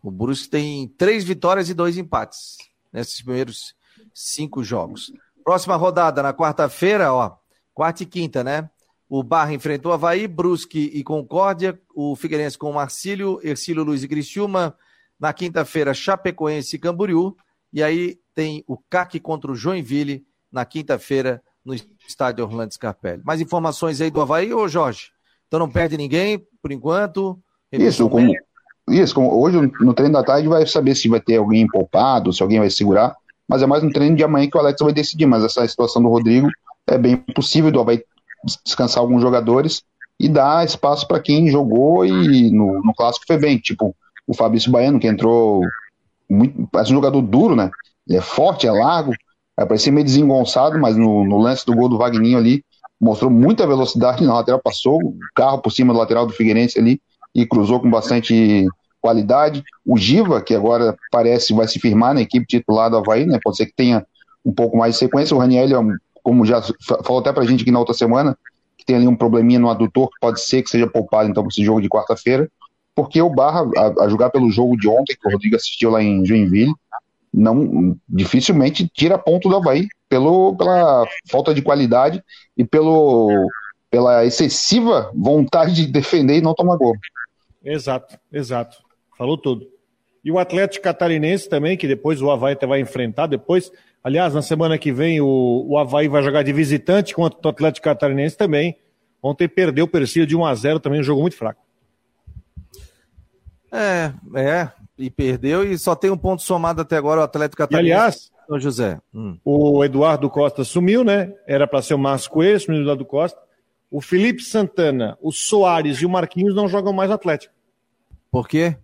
O Brusque tem três vitórias e dois empates nesses primeiros cinco jogos. Próxima rodada, na quarta-feira, ó. Quarta e quinta, né? O Barra enfrentou Havaí, Brusque e Concórdia, o Figueirense com o Marcílio, Ercílio Luiz e Criciúma. Na quinta-feira, Chapecoense e Camboriú. E aí tem o CAC contra o Joinville na quinta-feira, no estádio Orlando Scarpelli. Mais informações aí do Havaí, ô Jorge? Então não perde ninguém, por enquanto. Isso, como, isso como hoje no treino da tarde vai saber se vai ter alguém poupado, se alguém vai segurar, mas é mais um treino de amanhã que o Alex vai decidir, mas essa situação do Rodrigo é bem possível do Havaí descansar alguns jogadores e dar espaço para quem jogou e no, no clássico foi bem, tipo o Fabrício Baiano, que entrou muito, parece um jogador duro, né? Ele é forte, é largo, Vai parecer meio desengonçado, mas no, no, lance do gol do Vagninho ali, mostrou muita velocidade na lateral, passou o carro por cima do lateral do Figueirense ali e cruzou com bastante qualidade. O Giva, que agora parece vai se firmar na equipe titular do Havaí, né? Pode ser que tenha um pouco mais de sequência. O Raniel, é como já falou até pra gente aqui na outra semana, que tem ali um probleminha no adutor, que pode ser que seja poupado então para esse jogo de quarta-feira, porque o Barra, a, a, jogar pelo jogo de ontem, que o Rodrigo assistiu lá em Joinville, não dificilmente tira ponto do Havaí pelo, pela falta de qualidade e pelo, pela excessiva vontade de defender e não tomar gol. Exato, exato. Falou tudo. E o Atlético Catarinense também, que depois o Havaí vai enfrentar, depois, aliás, na semana que vem o, o Havaí vai jogar de visitante contra o Atlético Catarinense também. Ontem perdeu o Persia de 1 a 0 também, um jogo muito fraco. É, é, e perdeu e só tem um ponto somado até agora o Atlético Catarinense. Aliás, São José. Hum. O Eduardo Costa sumiu, né? Era para ser o Márcio Coelho, o Eduardo Costa. O Felipe Santana, o Soares e o Marquinhos não jogam mais Atlético. Por quê?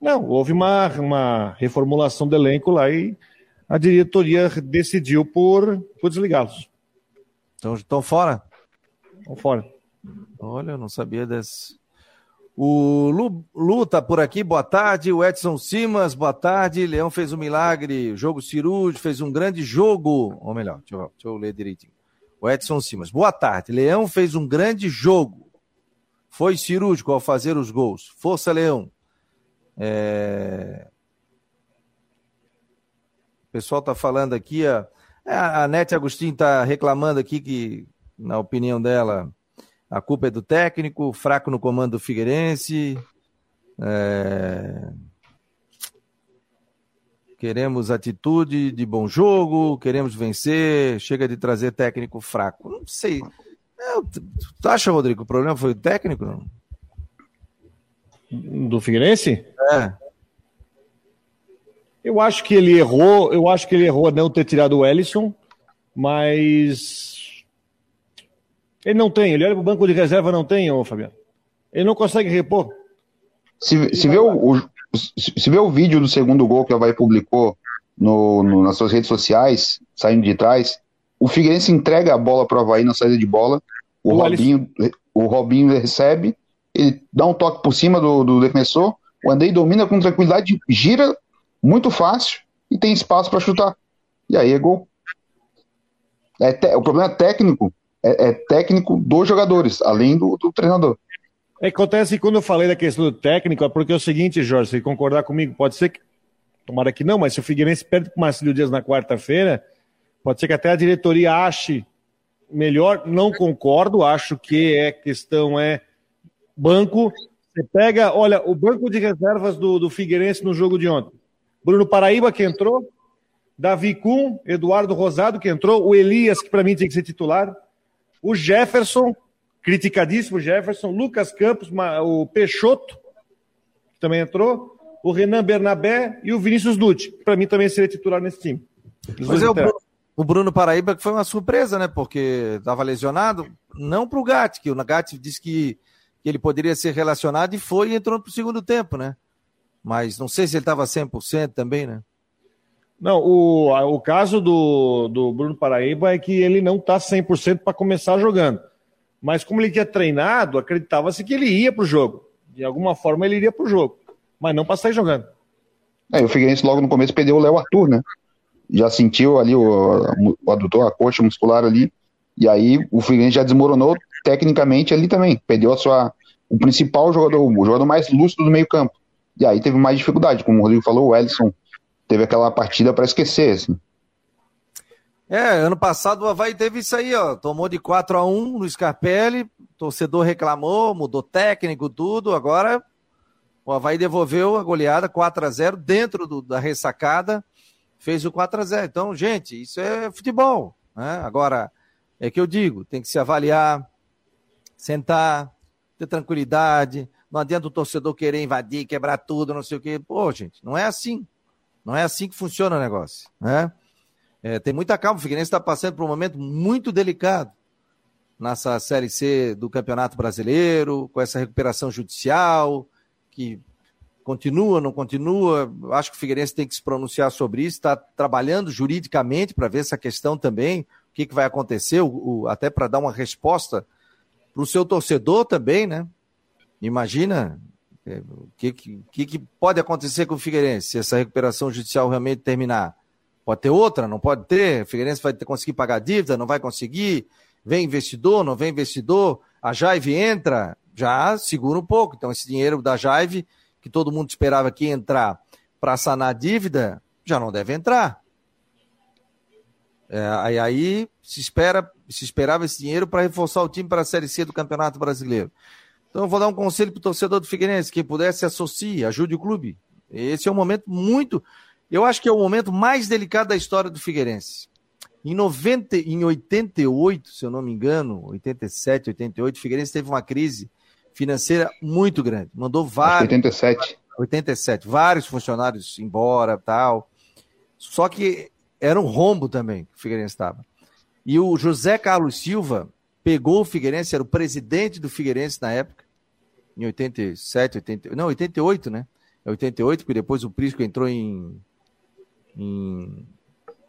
Não, houve uma, uma reformulação do elenco lá e a diretoria decidiu por, por desligá-los. Então estão fora? Estão fora. Olha, eu não sabia desse. O Lu, Lu tá por aqui, boa tarde. O Edson Simas, boa tarde. Leão fez um milagre, jogo cirúrgico, fez um grande jogo. Ou melhor, deixa eu, deixa eu ler direitinho. O Edson Simas, boa tarde. Leão fez um grande jogo. Foi cirúrgico ao fazer os gols. Força, Leão. É... O pessoal tá falando aqui, a, a Nete Agostinho tá reclamando aqui que, na opinião dela, a culpa é do técnico, fraco no comando do Figueirense. É... Queremos atitude de bom jogo, queremos vencer, chega de trazer técnico fraco. Não sei. É, tu acha, Rodrigo, o problema foi o técnico? Não? Do Figueirense? É. Eu acho que ele errou, eu acho que ele errou não ter tirado o Ellison, mas ele não tem, ele olha para o banco de reserva, não tem, ô Fabiano. Ele não consegue repor. Se, se, vê o, o, se vê o vídeo do segundo gol que o Havaí publicou no, no, nas suas redes sociais, saindo de trás, o Figueirense entrega a bola para o Havaí na saída de bola, o, O Robinho, o Robinho recebe, ele dá um toque por cima do, do defensor, o Andrei domina com tranquilidade, gira muito fácil e tem espaço para chutar. E aí é gol. É te- o problema técnico é, é técnico dos jogadores, além do, do treinador. É que acontece que quando eu falei da questão do técnico, é porque é o seguinte, Jorge, se concordar comigo, pode ser que. Tomara que não, mas se o Figueirense perde para o Marcílio Dias na quarta-feira, pode ser que até a diretoria ache melhor. Não concordo, acho que é questão é banco. Você pega, olha, o banco de reservas do, do Figueirense no jogo de ontem. Bruno Paraíba que entrou, Davi Kuhn, Eduardo Rosado que entrou, o Elias, que para mim tinha que ser titular, o Jefferson, criticadíssimo Jefferson, Lucas Campos, o Peixoto, que também entrou, o Renan Bernabé e o Vinícius Dutti, que para mim também seria titular nesse time. Mas é o. Bruno, o Bruno Paraíba que foi uma surpresa, né? Porque estava lesionado, não para o Gatti, que o Gatti disse que, que ele poderia ser relacionado e foi e entrou para o segundo tempo, né? Mas não sei se ele estava 100% também, né? Não, o, o caso do, do Bruno Paraíba é que ele não está 100% para começar jogando. Mas como ele tinha treinado, acreditava-se que ele ia para o jogo. De alguma forma ele iria para o jogo, mas não para sair jogando. É, o Figueirense logo no começo perdeu o Léo Arthur, né? Já sentiu ali o, o adutor, a coxa muscular ali, e aí o Figueirense já desmoronou tecnicamente ali também. Perdeu a sua, o principal jogador, o jogador mais lúcido do meio campo. E aí teve mais dificuldade, como o Rodrigo falou, o Ellison teve aquela partida para esquecer, assim. É, ano passado o Havaí teve isso aí, ó. Tomou de 4 a 1 no Scarpelli, torcedor reclamou, mudou técnico, tudo. Agora o Havaí devolveu a goleada 4 a 0 dentro do- da ressacada, fez o 4 a 0 Então, gente, isso é futebol. Né? Agora, é que eu digo, tem que se avaliar, sentar, ter tranquilidade. Não adianta o torcedor querer invadir, quebrar tudo, não sei o quê. Pô, gente, não é assim. Não é assim que funciona o negócio. Né? É, tem muita calma. O Figueirense está passando por um momento muito delicado nessa Série C do Campeonato Brasileiro, com essa recuperação judicial, que continua, não continua. Acho que o Figueirense tem que se pronunciar sobre isso, está trabalhando juridicamente para ver essa questão também, o que, que vai acontecer, o, o- até para dar uma resposta para o seu torcedor também, né? Imagina o que, que, que pode acontecer com o Figueirense se essa recuperação judicial realmente terminar. Pode ter outra, não pode ter. O Figueirense vai ter, conseguir pagar dívida, não vai conseguir. Vem investidor, não vem investidor. A Jaive entra, já segura um pouco. Então, esse dinheiro da Jaive, que todo mundo esperava que ia entrar para sanar a dívida, já não deve entrar. É, aí, aí se, espera, se esperava esse dinheiro para reforçar o time para a Série C do Campeonato Brasileiro. Então, eu vou dar um conselho para o torcedor do Figueirense: quem puder se associe, ajude o clube. Esse é um momento muito. Eu acho que é o momento mais delicado da história do Figueirense. Em, 90, em 88, se eu não me engano, 87, 88, o Figueirense teve uma crise financeira muito grande. Mandou vários. 87. 87, vários funcionários embora tal. Só que era um rombo também que o Figueirense estava. E o José Carlos Silva pegou o Figueirense, era o presidente do Figueirense na época, em 87, 80, não, 88, né? É 88, porque depois o Prisco entrou em, em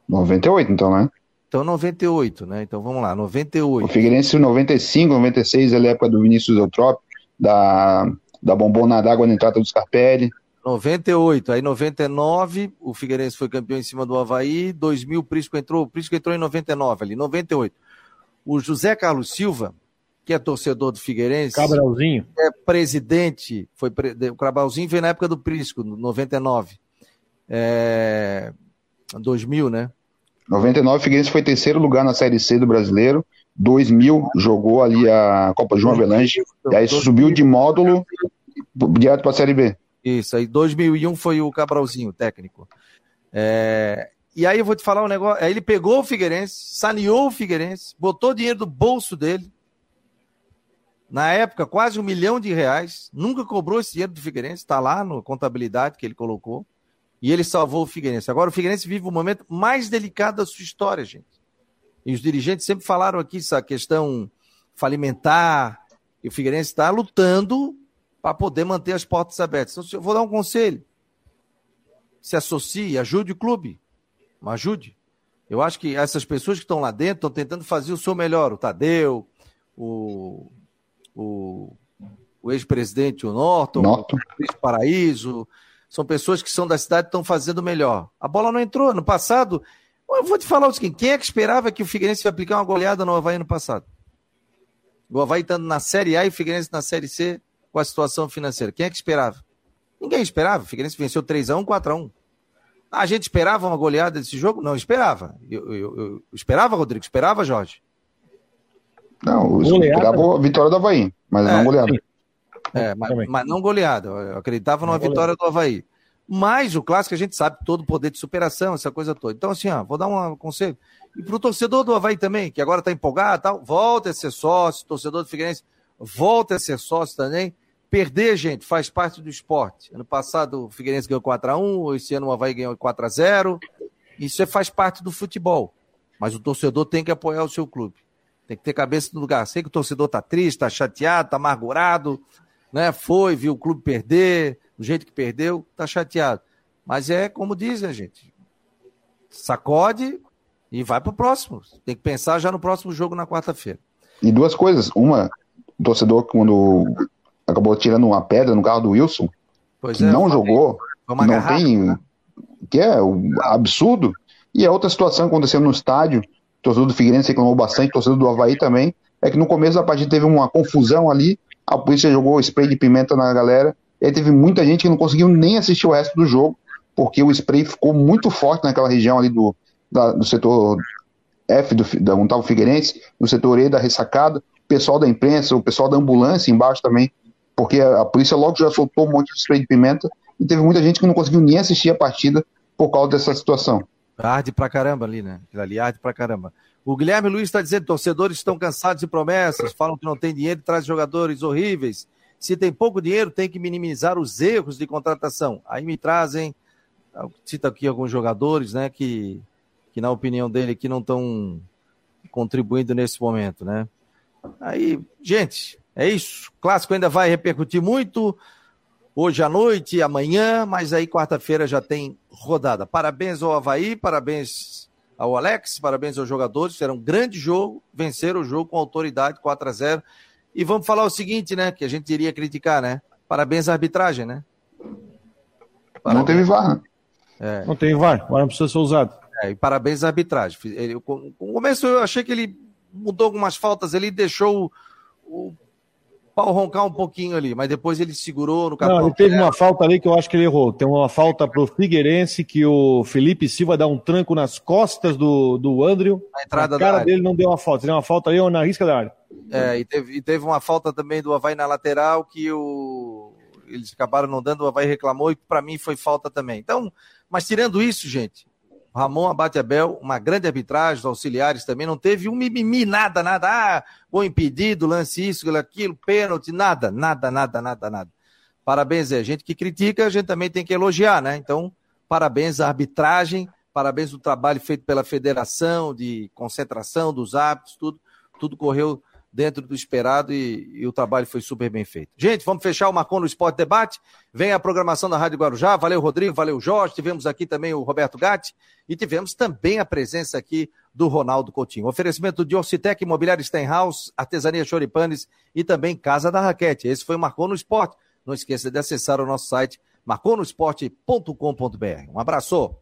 98, então, né? então 98, né? Então vamos lá, O 98. Figueirense em 95, 96, ele é a época do Vinícius Eutrópio, da, da bombona d'água na entrada do Scarpelli. 98, aí 99, o Figueirense foi campeão em cima do Havaí, 2000 o Prisco entrou, o Prisco entrou em 99 ali, 98. O José Carlos Silva, que é torcedor do Figueirense, Cabralzinho. é presidente, foi pre- o Crabalzinho veio na época do Prisco, no 99. É, 2000, né? 99, o Figueirense foi terceiro lugar na Série C do Brasileiro. 2000, jogou ali a Copa João Avelange. E aí subiu de módulo direto para a Série B. Isso, aí 2001 foi o Cabralzinho, técnico. É, e aí eu vou te falar um negócio. Aí ele pegou o Figueirense, saneou o Figueirense, botou dinheiro do bolso dele. Na época, quase um milhão de reais. Nunca cobrou esse dinheiro do Figueirense, está lá na contabilidade que ele colocou. E ele salvou o Figueirense. Agora o Figueirense vive o momento mais delicado da sua história, gente. E os dirigentes sempre falaram aqui essa questão falimentar. E o Figueirense está lutando para poder manter as portas abertas. Então, eu vou dar um conselho. Se associe, ajude o clube. Ajude. Eu acho que essas pessoas que estão lá dentro estão tentando fazer o seu melhor. O Tadeu, o, o, o ex-presidente, o Norton, Norton. o Cris Paraíso. São pessoas que são da cidade e estão fazendo o melhor. A bola não entrou. No passado, eu vou te falar o seguinte: quem é que esperava que o Figueirense ia aplicar uma goleada no Havaí no passado? O Havaí estando na Série A e o Figueirense na Série C com a situação financeira. Quem é que esperava? Ninguém esperava. O Figueirense venceu 3x1, 4x1. A gente esperava uma goleada desse jogo? Não, esperava. Eu, eu, eu esperava, Rodrigo? Esperava, Jorge? Não, Goleada. esperava a vitória do Havaí, mas É, não goleada. É, mas, Também. mas não goleada. Eu acreditava numa Não vitória do Havaí. Mas o clássico a gente sabe todo o poder de superação, essa coisa toda. Então, assim, ó, vou dar um conselho. E pro torcedor do Havaí também, que agora tá empolgado e tal, volta a ser sócio, torcedor do Figueirense, volta a ser sócio também. Perder, gente, faz parte do esporte. Ano passado o Figueirense ganhou 4x1, esse ano o Havaí ganhou 4x0. Isso é- faz parte do futebol. Mas o torcedor tem que apoiar o seu clube. Tem que ter cabeça no lugar. Sei que o torcedor tá triste, tá chateado, tá amargurado, né? Foi, viu o clube perder, do jeito que perdeu, tá chateado. Mas é como dizem, gente. Sacode e vai pro próximo. Tem que pensar já no próximo jogo na quarta-feira. E duas coisas. Uma, o torcedor, quando acabou tirando uma pedra no carro do Wilson, Pois que é, não jogou, não garrafa. tem. que é um absurdo. E a outra situação que aconteceu no estádio, torcedor do Figueirense reclamou bastante, torcedor do Havaí também, é que no começo da partida teve uma confusão ali, a polícia jogou spray de pimenta na galera, e aí teve muita gente que não conseguiu nem assistir o resto do jogo, porque o spray ficou muito forte naquela região ali do, da- do setor F, do, Fi- da onde estava o Figueirense, no setor E da ressacada, o pessoal da imprensa, o pessoal da ambulância embaixo também, porque a, a polícia logo já soltou um monte de spray de pimenta, e teve muita gente que não conseguiu nem assistir a partida por causa dessa situação. Arde pra caramba ali, né? Aquilo ali arde pra caramba. O Guilherme Luiz está dizendo: torcedores estão cansados de promessas, falam que não tem dinheiro e traz jogadores horríveis. Se tem pouco dinheiro, tem que minimizar os erros de contratação. Aí me trazem, cita aqui alguns jogadores, né, que, que na opinião dele aqui não estão contribuindo nesse momento, né? Aí, gente, é isso. O clássico ainda vai repercutir muito hoje à noite, amanhã, mas aí quarta-feira já tem rodada. Parabéns ao Havaí, parabéns ao Alex, parabéns aos jogadores. Será um grande jogo, venceram o jogo com autoridade, 4 a 0 E vamos falar o seguinte, né? Que a gente iria criticar, né? Parabéns à arbitragem, né? Não teve VAR, né? É, Não tem VAR, agora não precisa ser usado. é, e parabéns à arbitragem. Ele, no começo eu achei que ele mudou algumas faltas ali, deixou o, o pau roncar um pouquinho ali, mas depois ele segurou no capão. Não, ele teve uma falta ali que eu acho que ele errou. Tem uma falta pro Figueirense que o Felipe Silva dá um tranco nas costas do, do Andrew. Na entrada a cara da área. dele não deu uma falta, deu uma falta ali na risca da área. É, e teve, e teve uma falta também do Havaí na lateral que o, eles acabaram não dando, o Havaí reclamou e para mim foi falta também. Então, mas tirando isso, gente, Ramon Abate Abel, uma grande arbitragem, os auxiliares também, não teve um mimimi, nada, nada, ah, gol impedido, lance isso, aquilo, pênalti, nada, nada, nada, nada, nada. Parabéns, é gente que critica, a gente também tem que elogiar, né? Então, parabéns à arbitragem, parabéns ao trabalho feito pela federação, de concentração dos árbitros, tudo, tudo correu dentro do esperado e, e, o trabalho foi super bem feito. Gente, vamos fechar o Marcon no Esporte Debate. Vem a programação da Rádio Guarujá. Valeu, Rodrigo. Valeu, Jorge. Tivemos aqui também o Roberto Gatti e tivemos também a presença aqui do Ronaldo Coutinho. Oferecimento de Orcitec, Imobiliário Stenhouse, Artesania Choripanes e também Casa da Raquete. Esse foi o Marcon no Esporte. Não esqueça de acessar o nosso site marconosport.com.br. Um abraço.